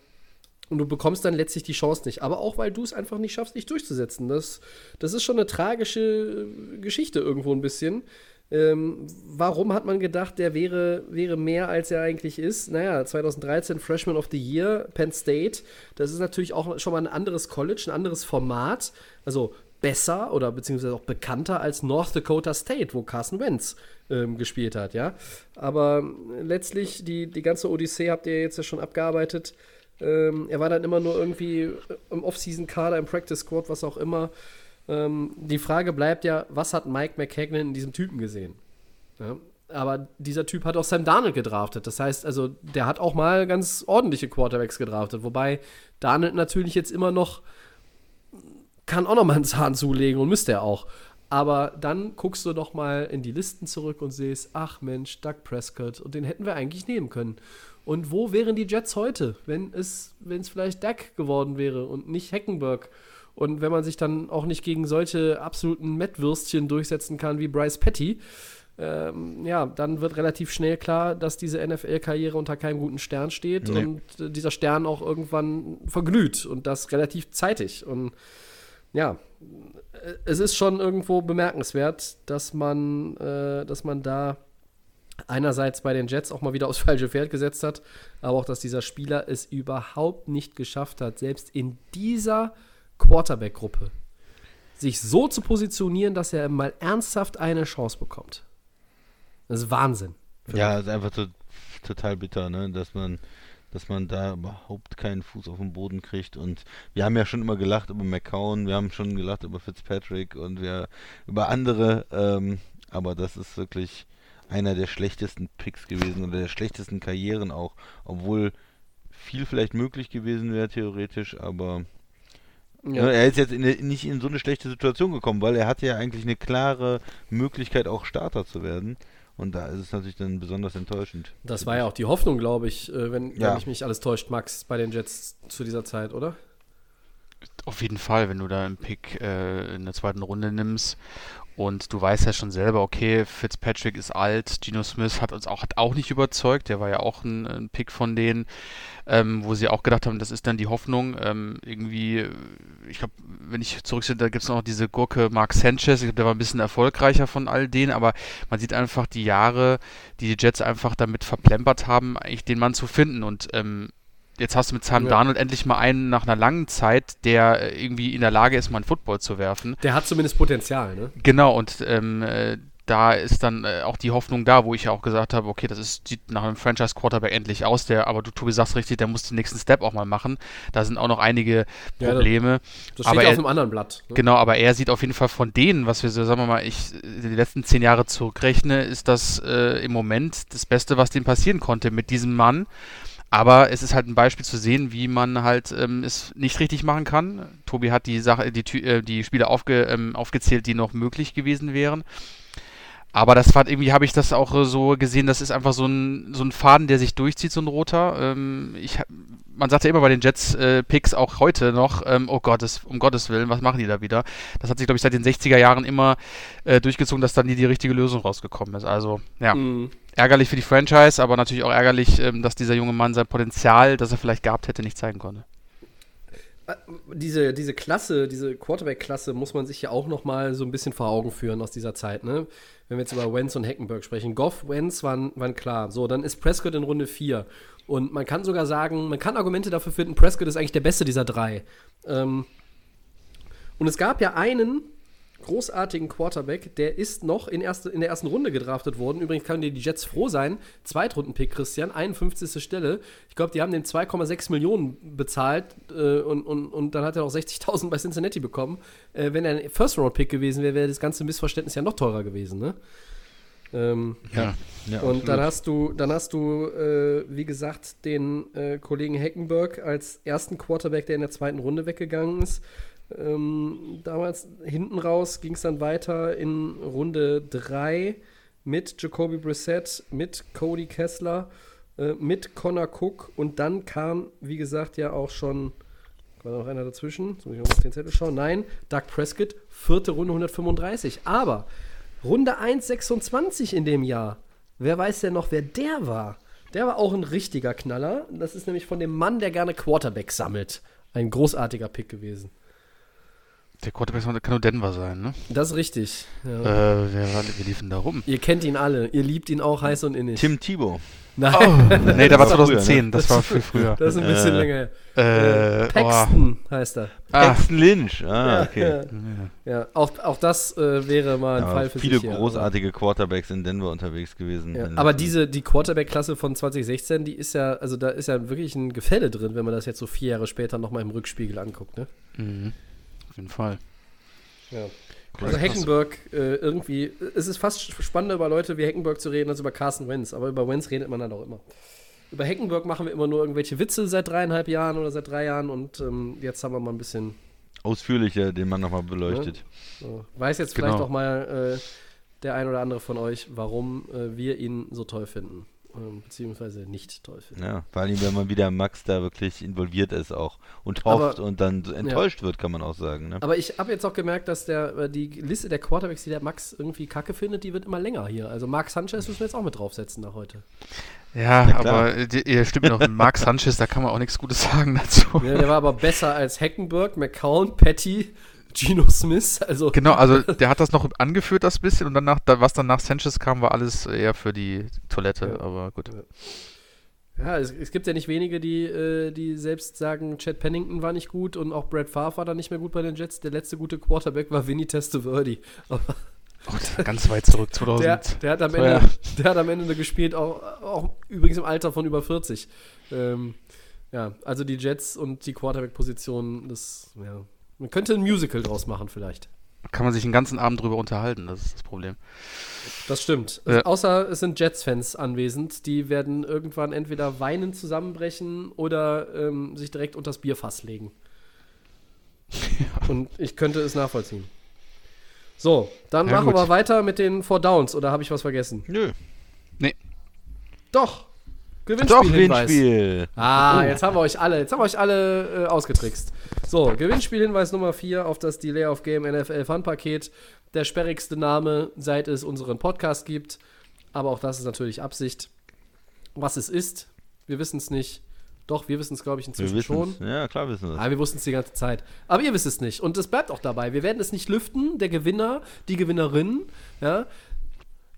und du bekommst dann letztlich die Chance nicht. Aber auch, weil du es einfach nicht schaffst, dich durchzusetzen. Das, das ist schon eine tragische äh, Geschichte irgendwo ein bisschen. Ähm, warum hat man gedacht, der wäre, wäre mehr, als er eigentlich ist? Naja, 2013 Freshman of the Year, Penn State. Das ist natürlich auch schon mal ein anderes College, ein anderes Format. Also besser oder beziehungsweise auch bekannter als North Dakota State, wo Carson Wentz ähm, gespielt hat, ja. Aber letztlich, die, die ganze Odyssee habt ihr jetzt ja schon abgearbeitet. Ähm, er war dann immer nur irgendwie im Off-Season-Kader, im Practice-Squad, was auch immer. Ähm, die Frage bleibt ja, was hat Mike McKagan in diesem Typen gesehen? Ja? Aber dieser Typ hat auch Sam Darnold gedraftet. Das heißt, also, der hat auch mal ganz ordentliche Quarterbacks gedraftet. Wobei Darnold natürlich jetzt immer noch kann auch noch mal einen Zahn zulegen und müsste er auch. Aber dann guckst du doch mal in die Listen zurück und siehst, ach Mensch, Doug Prescott, und den hätten wir eigentlich nehmen können. Und wo wären die Jets heute, wenn es, wenn es vielleicht Dak geworden wäre und nicht Heckenberg? Und wenn man sich dann auch nicht gegen solche absoluten Mettwürstchen durchsetzen kann wie Bryce Petty, ähm, ja, dann wird relativ schnell klar, dass diese NFL-Karriere unter keinem guten Stern steht Nee. und äh, dieser Stern auch irgendwann verglüht und das relativ zeitig. Und ja, es ist schon irgendwo bemerkenswert, dass man, äh, dass man da einerseits bei den Jets auch mal wieder aufs falsche Pferd gesetzt hat, aber auch, dass dieser Spieler es überhaupt nicht geschafft hat, selbst in dieser Quarterback-Gruppe sich so zu positionieren, dass er mal ernsthaft eine Chance bekommt. Das ist Wahnsinn. Ja, ist einfach to total bitter, ne? dass man dass man da überhaupt keinen Fuß auf den Boden kriegt und wir haben ja schon immer gelacht über McCown, wir haben schon gelacht über Fitzpatrick und wir über andere, ähm, aber das ist wirklich einer der schlechtesten Picks gewesen oder der schlechtesten Karrieren auch, obwohl viel vielleicht möglich gewesen wäre theoretisch, aber Ja. ja. er ist jetzt in, nicht in so eine schlechte Situation gekommen, weil er hatte ja eigentlich eine klare Möglichkeit auch Starter zu werden und da ist es natürlich dann besonders enttäuschend. Das war ja auch die Hoffnung, glaube ich, äh, wenn, Ja. wenn mich nicht alles täuscht, Max, bei den Jets zu dieser Zeit, oder? Auf jeden Fall, wenn du da einen Pick äh, in der zweiten Runde nimmst und du weißt ja schon selber, okay, Fitzpatrick ist alt, Geno Smith hat uns auch, hat auch nicht überzeugt, der war ja auch ein, ein Pick von denen, ähm, wo sie auch gedacht haben, das ist dann die Hoffnung. Ähm, irgendwie, ich glaube, wenn ich zurücksehe, da gibt es noch diese Gurke Mark Sanchez, ich glaube, der war ein bisschen erfolgreicher von all denen, aber man sieht einfach die Jahre, die die Jets einfach damit verplempert haben, eigentlich den Mann zu finden und ähm, Jetzt hast du mit Sam Ja. Darnold endlich mal einen nach einer langen Zeit, der äh, irgendwie in der Lage ist, mal einen Football zu werfen. Der hat zumindest Potenzial, ne? Genau, und ähm, äh, da ist dann äh, auch die Hoffnung da, wo ich ja auch gesagt habe, okay, das ist, sieht nach einem Franchise-Quarterback endlich aus, der, aber du, Tobi, sagst richtig, der muss den nächsten Step auch mal machen. Da sind auch noch einige Ja, Probleme. Das Aber steht ja er- auf einem anderen Blatt. Ne? Genau, aber er sieht auf jeden Fall von denen, was wir so, sagen wir mal, ich die letzten zehn Jahre zurückrechne, ist das äh, im Moment das Beste, was dem passieren konnte mit diesem Mann. Aber es ist halt ein Beispiel zu sehen, wie man halt ähm, es nicht richtig machen kann. Tobi hat die Sache, die, äh, die Spiele aufge, ähm, aufgezählt, die noch möglich gewesen wären. Aber das war irgendwie, habe ich das auch äh, so gesehen, das ist einfach so ein, so ein Faden, der sich durchzieht, so ein roter. Ähm, ich, man sagt ja immer bei den Jets-Picks auch heute noch, ähm, oh Gottes, um Gottes Willen, was machen die da wieder? Das hat sich, glaube ich, seit den 60er Jahren immer äh, durchgezogen, dass dann nie die richtige Lösung rausgekommen ist. Also, ja, Mhm. ärgerlich für die Franchise, aber natürlich auch ärgerlich, ähm, dass dieser junge Mann sein Potenzial, das er vielleicht gehabt hätte, nicht zeigen konnte. Diese, diese Klasse, diese Quarterback-Klasse muss man sich ja auch noch mal so ein bisschen vor Augen führen aus dieser Zeit, ne? Wenn wir jetzt über Wentz und Heckenberg sprechen. Goff, Wentz waren, waren klar. So, dann ist Prescott in Runde 4. Und man kann sogar sagen, man kann Argumente dafür finden, Prescott ist eigentlich der beste dieser drei. Ähm, und es gab ja einen großartigen Quarterback, der ist noch in, erste, in der ersten Runde gedraftet worden. Übrigens können die Jets froh sein. Zweitrunden-Pick, Christian, 51. Stelle. Ich glaube, die haben dem 2,6 Millionen bezahlt äh, und, und, und dann hat er auch 60.000 bei Cincinnati bekommen. Äh, wenn er ein First-Round-Pick gewesen wäre, wäre das ganze Missverständnis ja noch teurer gewesen, ne? Ähm, Ja. Ja, und dann absolut. hast du, dann hast du, äh, wie gesagt, den äh, Kollegen Heckenberg als ersten Quarterback, der in der zweiten Runde weggegangen ist. Ähm, damals hinten raus ging es dann weiter in Runde 3 mit Jacoby Brissett, mit Cody Kessler, äh, mit Connor Cook und dann kam, wie gesagt, ja auch schon, war noch einer dazwischen? Jetzt muss ich mal auf den Zettel schauen. Nein, Doug Prescott, vierte Runde 135. Aber Runde 1,26 in dem Jahr. Wer weiß denn noch, wer der war? Der war auch ein richtiger Knaller. Das ist nämlich von dem Mann, der gerne Quarterback sammelt. Ein großartiger Pick gewesen. Der Quarterback kann nur Denver sein, ne? Das ist richtig. Ja. Äh, wer, war, wer lief denn da rum? Ihr kennt ihn alle. Ihr liebt ihn auch heiß und innig. Tim Thibaut. Nein, nee, der war Das war früher, 2010, das war viel früher. das ist ein bisschen Äh, länger her. Äh, oh. Paxton heißt er. Ah, Paxton Lynch. Ah, okay. Ja, auch, auch das äh, wäre mal ein Ja, Fall für viele sich. hier, aber- großartige Quarterbacks in Denver unterwegs gewesen. Ja, In- aber diese, die Quarterback-Klasse von 2016, die ist ja, also da ist ja wirklich ein Gefälle drin, wenn man das jetzt so vier Jahre später nochmal im Rückspiegel anguckt, ne? Mhm. Auf jeden Fall. Ja. Also Heckenberg, äh, irgendwie, es ist fast spannender über Leute wie Heckenberg zu reden als über Carson Wentz, aber über Wentz redet man dann auch immer. Über Heckenberg machen wir immer nur irgendwelche Witze seit dreieinhalb Jahren oder seit drei Jahren und ähm, jetzt haben wir mal ein bisschen, Ausführlicher, den man nochmal beleuchtet. so, weiß jetzt vielleicht Genau. auch mal äh, der ein oder andere von euch, warum äh, wir ihn so toll finden. Ähm, beziehungsweise nicht toll finde. Ja, vor allem, wenn man wieder Max da wirklich involviert ist auch und hofft Aber- und dann enttäuscht wird, kann man auch sagen. Ne? Aber ich habe jetzt auch gemerkt, dass der, äh, die Liste der Quarterbacks, die der Max irgendwie kacke findet, die wird immer länger hier. Also Mark Sanchez müssen wir jetzt auch mit draufsetzen nach heute. Ja, aber die- ihr stimmt noch, Mark Sanchez, da kann man auch nichts Gutes sagen dazu. Ja, der war aber besser als Heckenberg, McCown, Patty, Geno Smith. Also Genau, also der hat das noch angeführt, das bisschen, und danach, da, was dann nach Sanchez kam, war alles eher für die Toilette, Ja. aber gut. Ja, es, es gibt ja nicht wenige, die, äh, die selbst sagen, Chad Pennington war nicht gut und auch Brad Favre war dann nicht mehr gut bei den Jets. Der letzte gute Quarterback war Vinny Testaverde. Aber Ganz weit zurück, 2000. der, der, hat am Ende, der hat am Ende gespielt, auch, auch übrigens im Alter von über 40. Ähm, ja, also die Jets und die Quarterback-Position, das, ja. Man könnte ein Musical draus machen, vielleicht. Kann man sich den ganzen Abend drüber unterhalten, das ist das Problem. Das stimmt. Ja. Außer es sind Jets-Fans anwesend, die werden irgendwann entweder weinend zusammenbrechen oder ähm, sich direkt unters Bierfass legen. Und ich könnte es nachvollziehen. So, dann Ja, machen gut. wir weiter mit den Four Downs, oder habe ich was vergessen? Nö. Doch! Doch, Gewinnspielhinweis. Gewinnspiel. Ah, jetzt haben wir euch alle, jetzt haben wir euch alle äh, ausgetrickst. So, Gewinnspielhinweis Nummer 4 auf das Delay of Game NFL Fun Paket. Der sperrigste Name, seit es unseren Podcast gibt. Aber auch das ist natürlich Absicht. Was es ist, wir wissen es nicht. Doch, wir wissen es, glaube ich, inzwischen schon. Ja, klar wissen wir Ah, wir wussten es die ganze Zeit. Aber ihr wisst es nicht. Und es bleibt auch dabei. Wir werden es nicht lüften. Der Gewinner, die Gewinnerin, ja.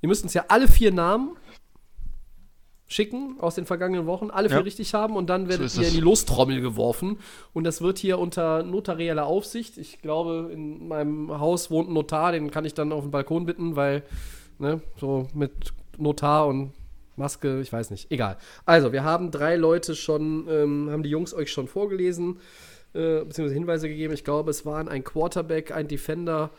Ihr müsst uns ja alle vier Namen schicken aus den vergangenen Wochen, alle vier Ja. richtig haben und dann werdet ist ihr in die Lostrommel geworfen. Und das wird hier unter notarieller Aufsicht. Ich glaube, in meinem Haus wohnt ein Notar, den kann ich dann auf den Balkon bitten, weil, ne, so mit Notar und Maske, ich weiß nicht. Egal. Also, wir haben drei Leute schon, ähm, haben die Jungs euch schon vorgelesen, äh, beziehungsweise Hinweise gegeben. Ich glaube, es waren ein Quarterback, ein Defender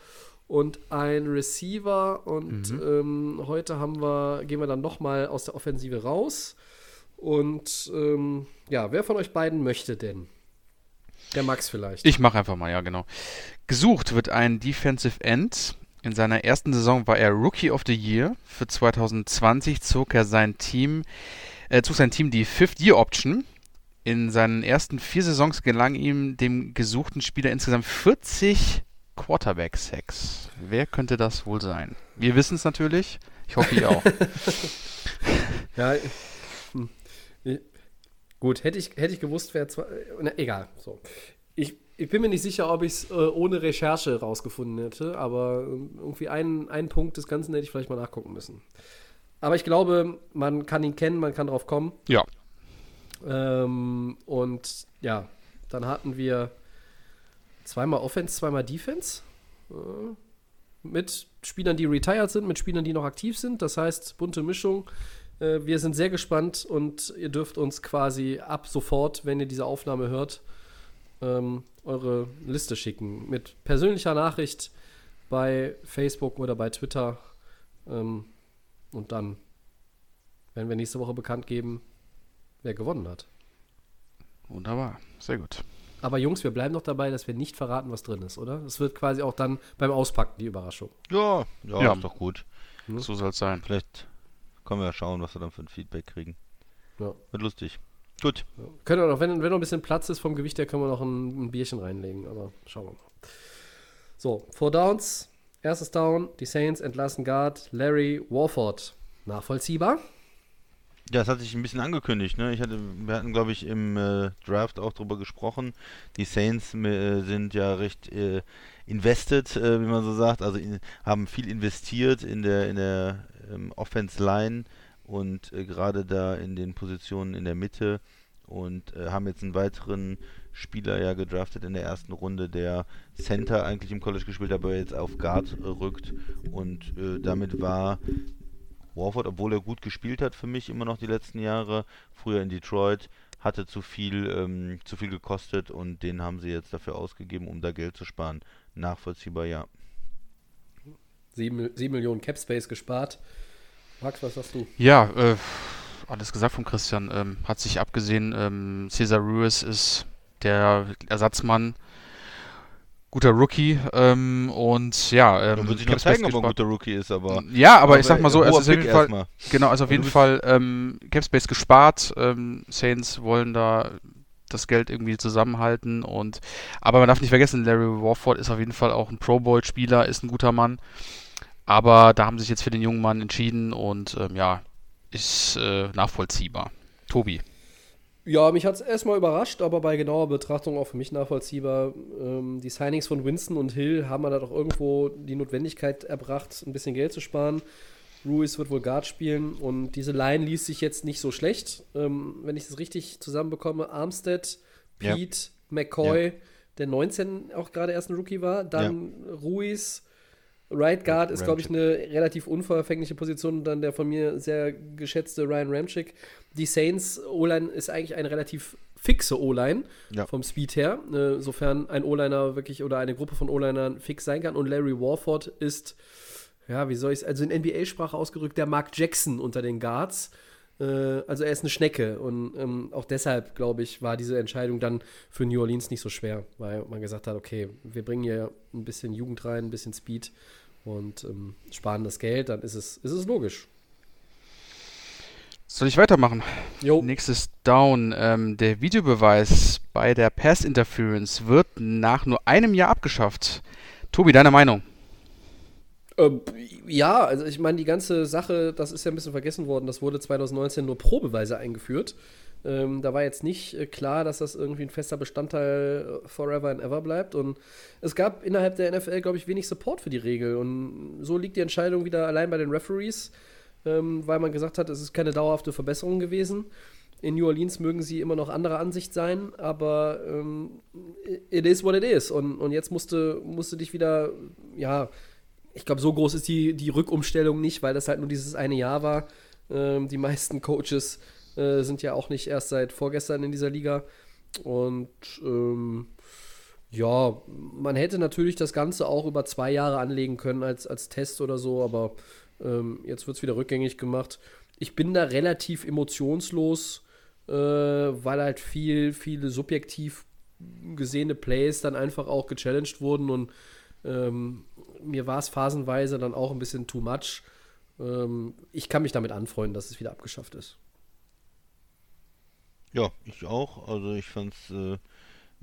und ein Receiver. Und ähm, heute haben wir, gehen wir dann nochmal aus der Offensive raus. Und ähm, ja, wer von euch beiden möchte denn? Der Max vielleicht. Ich mache einfach mal, ja, genau. Gesucht wird ein Defensive End. In seiner ersten Saison war er Rookie of the Year. Für 2020 zog er sein Team, äh, zog sein Team die Fifth Year Option. In seinen ersten vier Saisons gelang ihm dem gesuchten Spieler insgesamt 40 Quarterback-Sacks. Wer könnte das wohl sein? Wir wissen es natürlich. Ich hoffe, ihr auch. Ja, hm. Ich- gut, hätte ich, hätte ich gewusst, wer zwar. Na, egal, so. Ich, ich bin mir nicht sicher, ob ich es äh, ohne Recherche rausgefunden hätte, aber ähm, irgendwie einen, einen Punkt des Ganzen hätte ich vielleicht mal nachgucken müssen. Aber ich glaube, man kann ihn kennen, man kann drauf kommen. ja. Ähm, und ja, dann hatten wir zweimal Offense, zweimal Defense. Äh, mit Spielern, die retired sind, mit Spielern, die noch aktiv sind. Das heißt, bunte Mischung. Äh, wir sind sehr gespannt und ihr dürft uns quasi ab sofort, wenn ihr diese Aufnahme hört, ähm, eure Liste schicken. Mit persönlicher Nachricht bei Facebook oder bei Twitter. Ähm, und dann werden wir nächste Woche bekannt geben, wer gewonnen hat. Wunderbar. Sehr gut. Aber Jungs, wir bleiben noch dabei, dass wir nicht verraten, was drin ist, oder? Es wird quasi auch dann beim Auspacken die Überraschung. Ja, ja, Ja. ist doch gut. So soll es sein. Vielleicht können wir ja schauen, was wir dann für ein Feedback kriegen. Ja. Wird lustig. Gut. Können wir noch, wenn, wenn noch ein bisschen Platz ist vom Gewicht her, können wir noch ein, ein Bierchen reinlegen, aber schauen wir mal. So, Four Downs, erstes Down, die Saints entlassen Guard Larry Warford. Nachvollziehbar? Ja, das hat sich ein bisschen angekündigt. Ne? Ich hatte, wir hatten, glaube ich, im äh, Draft auch drüber gesprochen. Die Saints äh, sind ja recht äh, invested, äh, wie man so sagt. Also in, haben viel investiert in der, in der ähm, Offense Line und äh, gerade da in den Positionen in der Mitte und äh, haben jetzt einen weiteren Spieler ja gedraftet in der ersten Runde, der Center eigentlich im College gespielt hat, aber jetzt auf Guard rückt und damit war Warford, obwohl er gut gespielt hat für mich immer noch die letzten Jahre, früher in Detroit, hatte zu viel, ähm, zu viel gekostet und den haben sie jetzt dafür ausgegeben, um da Geld zu sparen. Nachvollziehbar, ja. 7, 7 Millionen Cap Space gespart. Max, was sagst du? Ja, äh, alles gesagt von Christian. Ähm, hat sich abgesehen, ähm, Cesar Ruiz ist der Ersatzmann. Guter Rookie. Ähm, und ja, ähm, wird sich noch zeigen, ob er ein guter Rookie ist, aber. Ja, aber, ich sag mal so, es ist auf jeden Fall. Genau, also auf jeden Fall ähm, Capspace gespart. Ähm, Saints wollen da das Geld irgendwie zusammenhalten und aber man darf nicht vergessen, Larry Warford ist auf jeden Fall auch ein Pro Bowl Spieler, ist ein guter Mann. Aber da haben sie sich jetzt für den jungen Mann entschieden und ähm, ja, ist äh, nachvollziehbar. Tobi. Ja, mich hat es erstmal überrascht, aber bei genauer Betrachtung auch für mich nachvollziehbar. Ähm, die Signings von Winston und Hill haben da doch irgendwo die Notwendigkeit erbracht, ein bisschen Geld zu sparen. Ruiz wird wohl Guard spielen und diese Line liest sich jetzt nicht so schlecht. Ähm, wenn ich das richtig zusammenbekomme, Armstead, Ja. Pete, McCoy, der 19 auch gerade erst ein Rookie war, dann Ruiz, Right Guard ist, glaube ich, eine relativ unverfängliche Position und dann der von mir sehr geschätzte Ryan Ramchick. Die Saints O-Line ist eigentlich eine relativ fixe O-Line Ja. vom Speed her, äh, sofern ein O-Liner wirklich oder eine Gruppe von O-Linern fix sein kann. Und Larry Warford ist, ja, wie soll ich es, also in NBA-Sprache ausgerückt, der Mark Jackson unter den Guards. Äh, also er ist eine Schnecke und ähm, auch deshalb, glaube ich, war diese Entscheidung dann für New Orleans nicht so schwer, weil man gesagt hat, okay, wir bringen hier ein bisschen Jugend rein, ein bisschen Speed und ähm, sparen das Geld, dann ist es, ist es logisch. Soll ich weitermachen? Jo. Nächstes Down. Ähm, der Videobeweis bei der Pass Interference wird nach nur einem Jahr abgeschafft. Tobi, deine Meinung? Ähm, ja, also ich meine, die ganze Sache, das ist ja ein bisschen vergessen worden, das wurde 2019 nur probeweise eingeführt. Ähm, da war jetzt nicht äh, klar, dass das irgendwie ein fester Bestandteil äh, forever and ever bleibt. Und es gab innerhalb der NFL, glaube ich, wenig Support für die Regel. Und so liegt die Entscheidung wieder allein bei den Referees, ähm, weil man gesagt hat, es ist keine dauerhafte Verbesserung gewesen. In New Orleans mögen sie immer noch anderer Ansicht sein, aber ähm, it is what it is. Und, und jetzt musste, musste dich wieder, ja, ich glaube, so groß ist die, die Rückumstellung nicht, weil das halt nur dieses eine Jahr war. Ähm, die meisten Coaches äh, sind ja auch nicht erst seit vorgestern in dieser Liga. Und ähm, ja, man hätte natürlich das Ganze auch über zwei Jahre anlegen können als, als Test oder so, aber ähm, jetzt wird es wieder rückgängig gemacht. Ich bin da relativ emotionslos, äh, weil halt viel, viele subjektiv gesehene Plays dann einfach auch gechallenged wurden und ähm, mir war es phasenweise dann auch ein bisschen too much. Ähm, ich kann mich damit anfreunden, dass es wieder abgeschafft ist. Ja, ich auch. Also ich fand's, äh,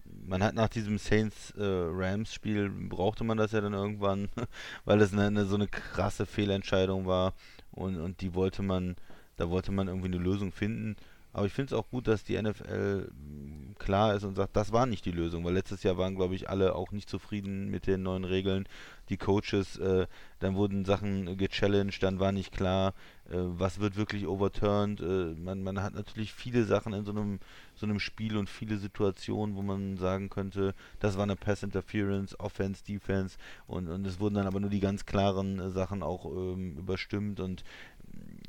man hat nach diesem Saints-Rams-Spiel brauchte man das ja dann irgendwann, weil es eine, eine, so eine krasse Fehlentscheidung war und, und die wollte man, da wollte man irgendwie eine Lösung finden. Aber ich finde es auch gut, dass die NFL mh, klar ist und sagt, das war nicht die Lösung, weil letztes Jahr waren, glaube ich, alle auch nicht zufrieden mit den neuen Regeln. Die Coaches, äh, dann wurden Sachen gechallenged, dann war nicht klar, äh, was wird wirklich overturned. Äh, man, man hat natürlich viele Sachen in so einem, so einem Spiel und viele Situationen, wo man sagen könnte, das war eine Pass Interference, Offense, Defense und, und es wurden dann aber nur die ganz klaren äh, Sachen auch ähm, überstimmt und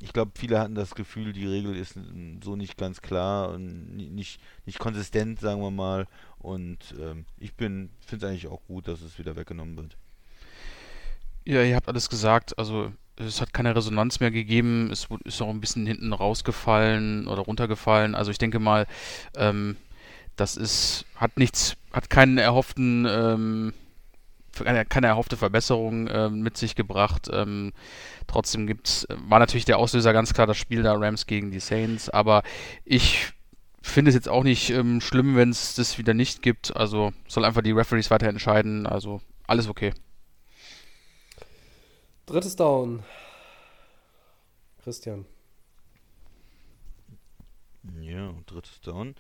ich glaube, viele hatten das Gefühl, die Regel ist so nicht ganz klar und ni- nicht, nicht konsistent, sagen wir mal. Und ähm, ich finde es eigentlich auch gut, dass es wieder weggenommen wird. Ja, ihr habt alles gesagt. Also es hat keine Resonanz mehr gegeben. Es ist auch ein bisschen hinten rausgefallen oder runtergefallen. Also ich denke mal, ähm, das ist, hat nichts, hat keinen erhofften, ähm, keine, keine erhoffte Verbesserung ähm, mit sich gebracht. Ähm, trotzdem gibt's, war natürlich der Auslöser ganz klar das Spiel der Rams gegen die Saints. Aber ich finde es jetzt auch nicht ähm, schlimm, wenn es das wieder nicht gibt. Also soll einfach die Referees weiter entscheiden. Also alles okay. Drittes Down. Christian. Ja, und drittes Down.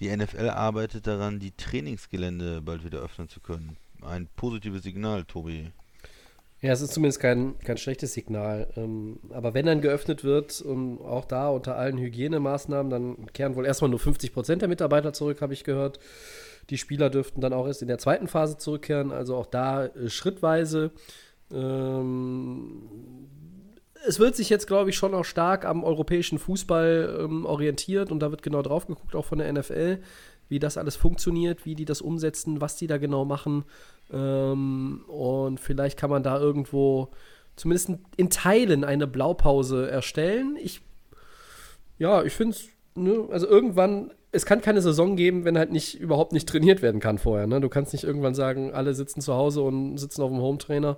Die NFL arbeitet daran, die Trainingsgelände bald wieder öffnen zu können. Ein positives Signal, Tobi. Ja, es ist zumindest kein, kein schlechtes Signal. Ähm, aber wenn dann geöffnet wird und auch da unter allen Hygienemaßnahmen, dann kehren wohl erstmal nur 50 Prozent der Mitarbeiter zurück, habe ich gehört. Die Spieler dürften dann auch erst in der zweiten Phase zurückkehren, also auch da äh, schrittweise. Ähm, es wird sich jetzt, glaube ich, schon auch stark am europäischen Fußball ähm, orientiert und da wird genau drauf geguckt, auch von der NFL, wie das alles funktioniert, wie die das umsetzen, was die da genau machen. Ähm, und vielleicht kann man da irgendwo zumindest in- Teilen eine Blaupause erstellen. Ich, ja, ich finde es, ne, also irgendwann es kann keine Saison geben, wenn halt nicht überhaupt nicht trainiert werden kann vorher. Ne? Du kannst nicht irgendwann sagen, alle sitzen zu Hause und sitzen auf dem Hometrainer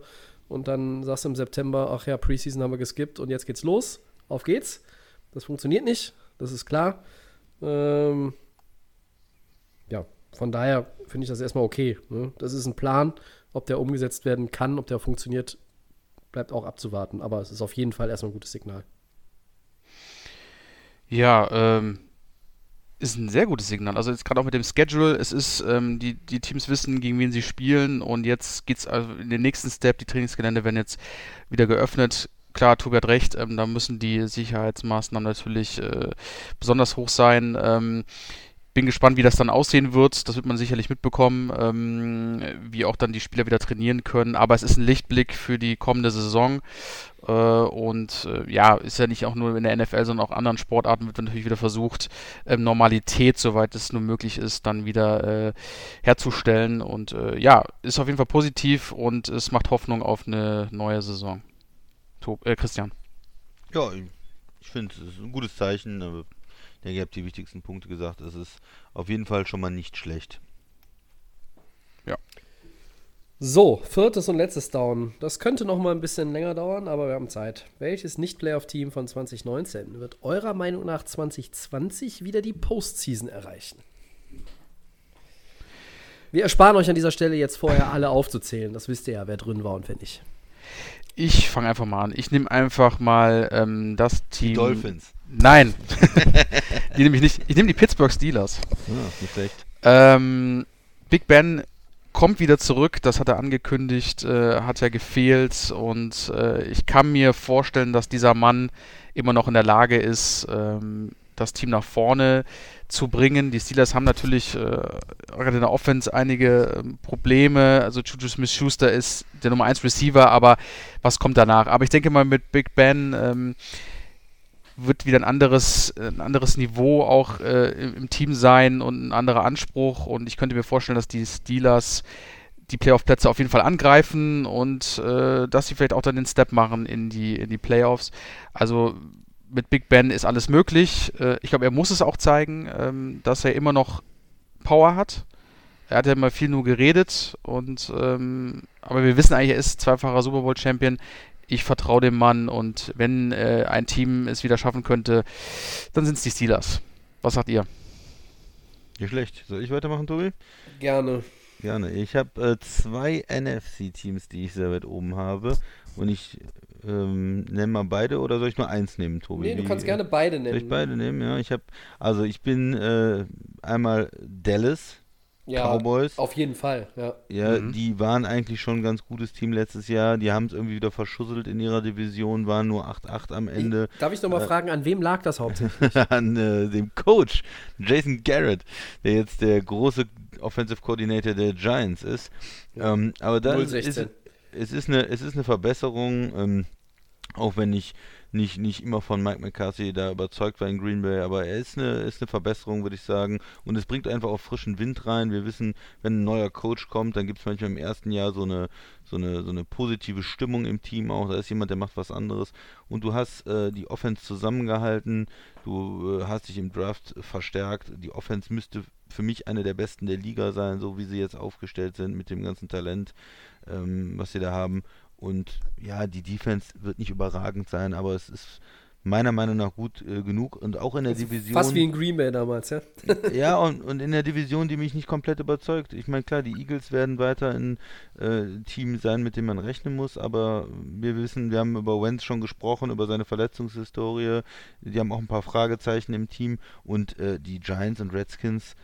und dann sagst du im September, ach ja, Preseason haben wir geskippt und jetzt geht's los, auf geht's. Das funktioniert nicht, das ist klar. Ähm, von daher finde ich das erstmal okay. Ne? Das ist ein Plan. Ob der umgesetzt werden kann, ob der funktioniert, bleibt auch abzuwarten. Aber es ist auf jeden Fall erstmal ein gutes Signal. Ja, ähm, ist ein sehr gutes Signal. Also jetzt gerade auch mit dem Schedule, es ist, ähm, die, die Teams wissen, gegen wen sie spielen und jetzt geht es also in den nächsten Step, die Trainingsgelände werden jetzt wieder geöffnet. Klar, Tobi hat recht, ähm, da müssen die Sicherheitsmaßnahmen natürlich äh, besonders hoch sein. Ähm, bin gespannt, wie das dann aussehen wird. Das wird man sicherlich mitbekommen, ähm, wie auch dann die Spieler wieder trainieren können. Aber es ist ein Lichtblick für die kommende Saison. Äh, und äh, ja, ist ja nicht auch nur in der NFL, sondern auch anderen Sportarten wird natürlich wieder versucht, ähm, Normalität, soweit es nur möglich ist, dann wieder äh, herzustellen. Und äh, ja, ist auf jeden Fall positiv und es macht Hoffnung auf eine neue Saison. To äh, Christian. Ja, ich finde, es ein gutes Zeichen. Denke, ihr habt die wichtigsten Punkte gesagt. Es ist auf jeden Fall schon mal nicht schlecht. Ja. So, viertes und letztes Down. Das könnte noch mal ein bisschen länger dauern, aber wir haben Zeit. Welches Nicht-Playoff-Team von 2019 wird eurer Meinung nach 2020 wieder die Postseason erreichen? Wir ersparen euch an dieser Stelle jetzt vorher alle aufzuzählen. Das wisst ihr ja, wer drin war und wer nicht. Ich fange einfach mal an. Ich nehme einfach mal ähm, das Team. Die Dolphins. Nein. die nehme ich nicht. Ich nehme die Pittsburgh Steelers. Ja, nicht schlecht. Ähm, Big Ben kommt wieder zurück, das hat er angekündigt, äh, hat ja gefehlt und äh, ich kann mir vorstellen, dass dieser Mann immer noch in der Lage ist, ähm, das Team nach vorne zu bringen. Die Steelers haben natürlich äh, gerade in der Offense einige ähm, Probleme. Also Juju Smith-Schuster ist der Nummer 1 Receiver, aber was kommt danach? Aber ich denke mal mit Big Ben ähm, wird wieder ein anderes, ein anderes Niveau auch äh, im, Team sein und ein anderer Anspruch. Und ich könnte mir vorstellen, dass die Steelers die Playoff-Plätze auf jeden Fall angreifen und äh, dass sie vielleicht auch dann den Step machen in die, in die Playoffs. Also mit Big Ben ist alles möglich. Äh, ich glaube, er muss es auch zeigen, ähm, dass er immer noch Power hat. Er hat ja immer viel nur geredet und ähm, aber wir wissen eigentlich, er ist zweifacher Super Bowl Champion ich vertraue dem Mann und wenn äh, ein Team es wieder schaffen könnte, dann sind es die Steelers. Was sagt ihr? Nicht schlecht. Soll ich weitermachen, Tobi? Gerne. Gerne. Ich habe äh, zwei NFC-Teams, die ich sehr weit oben habe. Und ich ähm, nenne mal beide oder soll ich nur eins nehmen, Tobi? Nee, du kannst Wie, gerne beide nehmen. Soll ich beide nehmen? Ja, ich habe, also ich bin äh, einmal Dallas, ja, Cowboys. Auf jeden Fall, ja. Ja, mhm. die waren eigentlich schon ein ganz gutes Team letztes Jahr. Die haben es irgendwie wieder verschusselt in ihrer Division, waren nur 8-8 am Ende. Ich, darf ich nochmal äh, fragen, an wem lag das hauptsächlich? an äh, dem Coach, Jason Garrett, der jetzt der große Offensive Coordinator der Giants ist. Ja. Ähm, aber da ist, es ist eine, es ist eine Verbesserung, ähm, auch wenn ich nicht, nicht immer von Mike McCarthy da überzeugt war in Green Bay, aber er ist eine, ist eine Verbesserung, würde ich sagen. Und es bringt einfach auch frischen Wind rein. Wir wissen, wenn ein neuer Coach kommt, dann gibt es manchmal im ersten Jahr so eine, so eine, so eine positive Stimmung im Team auch. Da ist jemand, der macht was anderes. Und du hast äh, die Offense zusammengehalten, du äh, hast dich im Draft verstärkt. Die Offense müsste für mich eine der besten der Liga sein, so wie sie jetzt aufgestellt sind mit dem ganzen Talent, ähm, was sie da haben. Und ja, die Defense wird nicht überragend sein, aber es ist meiner Meinung nach gut äh, genug und auch in der Division. Fast wie in Green Bay damals, ja? ja, und, und in der Division, die mich nicht komplett überzeugt. Ich meine, klar, die Eagles werden weiter ein äh, Team sein, mit dem man rechnen muss, aber wir wissen, wir haben über Wentz schon gesprochen, über seine Verletzungshistorie. Die haben auch ein paar Fragezeichen im Team und äh, die Giants und Redskins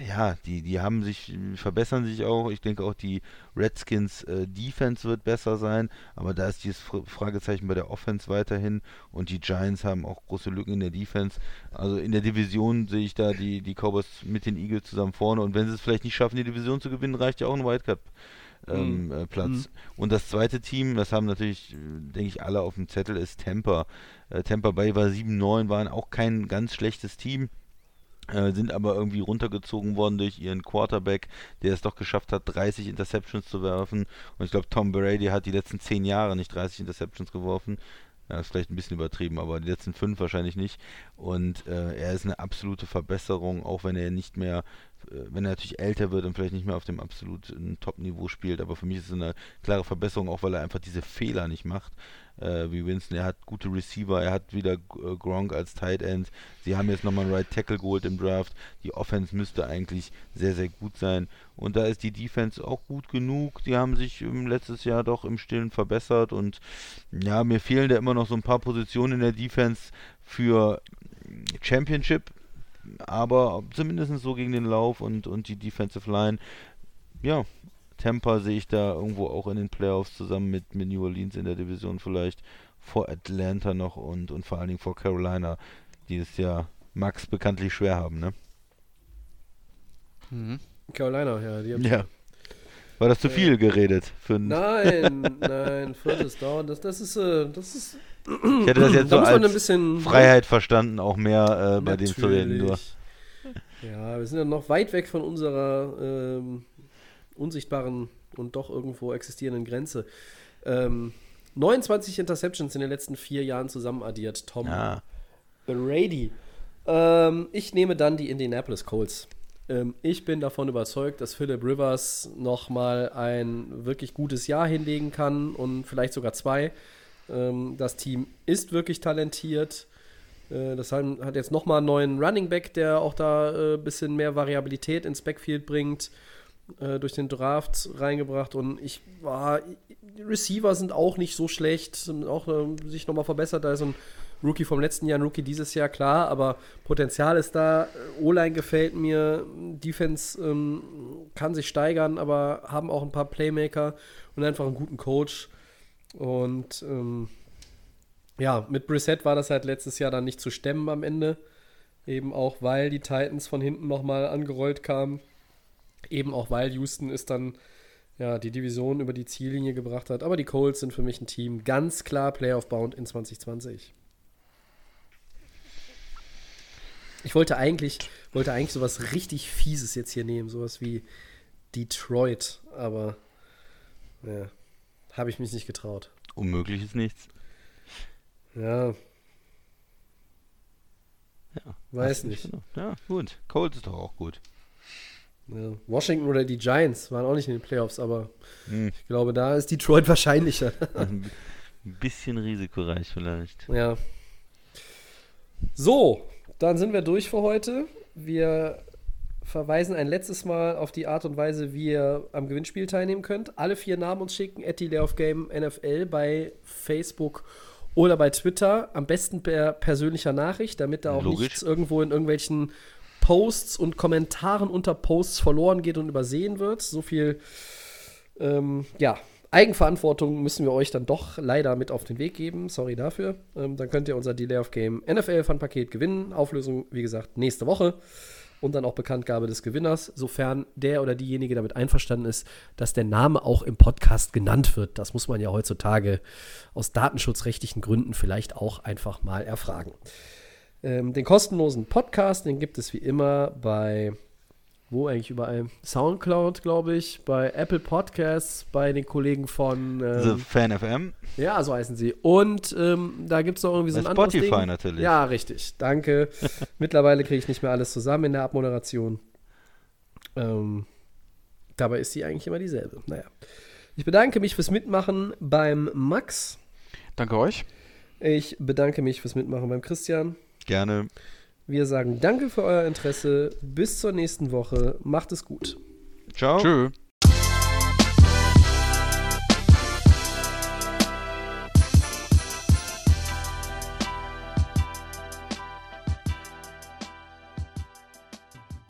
ja, die, die haben sich, verbessern sich auch. Ich denke auch die Redskins äh, Defense wird besser sein, aber da ist dieses Fragezeichen bei der Offense weiterhin und die Giants haben auch große Lücken in der Defense. Also in der Division sehe ich da die, die Cowboys mit den Eagles zusammen vorne und wenn sie es vielleicht nicht schaffen, die Division zu gewinnen, reicht ja auch ein Wildcard. Ähm, mhm. äh, Platz. Mhm. Und das zweite Team, das haben natürlich, denke ich, alle auf dem Zettel, ist Tampa. Äh, Tampa Bay war 7-9, waren auch kein ganz schlechtes Team. Äh, sind aber irgendwie runtergezogen worden durch ihren Quarterback, der es doch geschafft hat, 30 Interceptions zu werfen. Und ich glaube, Tom Brady hat die letzten 10 Jahre nicht 30 Interceptions geworfen. Ja, ist vielleicht ein bisschen übertrieben, aber die letzten fünf wahrscheinlich nicht. Und äh, er ist eine absolute Verbesserung, auch wenn er nicht mehr, äh, wenn er natürlich älter wird und vielleicht nicht mehr auf dem absoluten Top-Niveau spielt. Aber für mich ist es eine klare Verbesserung, auch weil er einfach diese Fehler nicht macht äh, wie Winston. Er hat gute Receiver, er hat wieder äh, Gronk als Tight End. Sie haben jetzt nochmal einen Right Tackle geholt im Draft. Die Offense müsste eigentlich sehr, sehr gut sein. Und da ist die Defense auch gut genug. Die haben sich ähm, letztes Jahr doch im Stillen verbessert. Und ja, mir fehlen da immer noch so ein paar Positionen in der Defense für Championship. Aber zumindest so gegen den Lauf und, und die Defensive Line. Ja, Tampa sehe ich da irgendwo auch in den Playoffs zusammen mit, mit New Orleans in der Division vielleicht vor Atlanta noch und, und vor allen Dingen vor Carolina, die es ja Max bekanntlich schwer haben, ne? Mhm. Carolina, ja. Die haben ja. War das zu viel geredet? Für nein, nein, viertes Down, das, das ist, äh, das ist. Ich hätte das jetzt so als Freiheit verstanden, auch mehr äh, bei dem zu reden. Nur. Ja, wir sind ja noch weit weg von unserer ähm, unsichtbaren und doch irgendwo existierenden Grenze. Ähm, 29 Interceptions in den letzten vier Jahren zusammen addiert, Tom ja. Brady. Ähm, ich nehme dann die Indianapolis Colts. Ähm, ich bin davon überzeugt, dass Philip Rivers nochmal ein wirklich gutes Jahr hinlegen kann und vielleicht sogar zwei. Ähm, das Team ist wirklich talentiert. Äh, das hat jetzt nochmal einen neuen Running Back, der auch da ein äh, bisschen mehr Variabilität ins Backfield bringt äh, durch den Draft reingebracht und ich war, Receiver sind auch nicht so schlecht, sind auch äh, sich nochmal verbessert. Da ist ein Rookie vom letzten Jahr, ein Rookie dieses Jahr, klar, aber Potenzial ist da. O-Line gefällt mir, Defense ähm, kann sich steigern, aber haben auch ein paar Playmaker und einfach einen guten Coach. Und ähm, ja, mit Brissett war das halt letztes Jahr dann nicht zu stemmen am Ende. Eben auch, weil die Titans von hinten nochmal angerollt kamen. Eben auch, weil Houston ist dann ja, die Division über die Ziellinie gebracht hat. Aber die Colts sind für mich ein Team ganz klar Playoff-bound in 2020. Ich wollte eigentlich, wollte eigentlich sowas richtig Fieses jetzt hier nehmen, sowas wie Detroit, aber ja, habe ich mich nicht getraut. Unmöglich ist nichts. Ja. Ja. Weiß nicht. Genau. Ja, gut. Colts ist doch auch gut. Ja, Washington oder die Giants waren auch nicht in den Playoffs, aber hm. ich glaube, da ist Detroit wahrscheinlicher. Ein bisschen risikoreich vielleicht. Ja. So, dann sind wir durch für heute. Wir verweisen ein letztes Mal auf die Art und Weise, wie ihr am Gewinnspiel teilnehmen könnt. Alle vier Namen uns schicken, at Game NFL bei Facebook oder bei Twitter. Am besten per persönlicher Nachricht, damit da auch Logisch. nichts irgendwo in irgendwelchen Posts und Kommentaren unter Posts verloren geht und übersehen wird. So viel, ähm, ja, Eigenverantwortung müssen wir euch dann doch leider mit auf den Weg geben. Sorry dafür. Ähm, dann könnt ihr unser Delay of Game NFL Fun Paket gewinnen. Auflösung, wie gesagt, nächste Woche. Und dann auch Bekanntgabe des Gewinners, sofern der oder diejenige damit einverstanden ist, dass der Name auch im Podcast genannt wird. Das muss man ja heutzutage aus datenschutzrechtlichen Gründen vielleicht auch einfach mal erfragen. Ähm, den kostenlosen Podcast, den gibt es wie immer bei, wo eigentlich überall? Soundcloud, glaube ich, bei Apple Podcasts, bei den Kollegen von ähm, The Fan FM. Ja, so heißen sie. Und ähm, da gibt es noch irgendwie so ein bei anderes Spotify Ding. natürlich. Ja, richtig. Danke. Mittlerweile kriege ich nicht mehr alles zusammen in der Abmoderation. Ähm, dabei ist sie eigentlich immer dieselbe. Naja. Ich bedanke mich fürs Mitmachen beim Max. Danke euch. Ich bedanke mich fürs Mitmachen beim Christian. Gerne. Wir sagen danke für euer Interesse. Bis zur nächsten Woche. Macht es gut. Ciao. Tschö.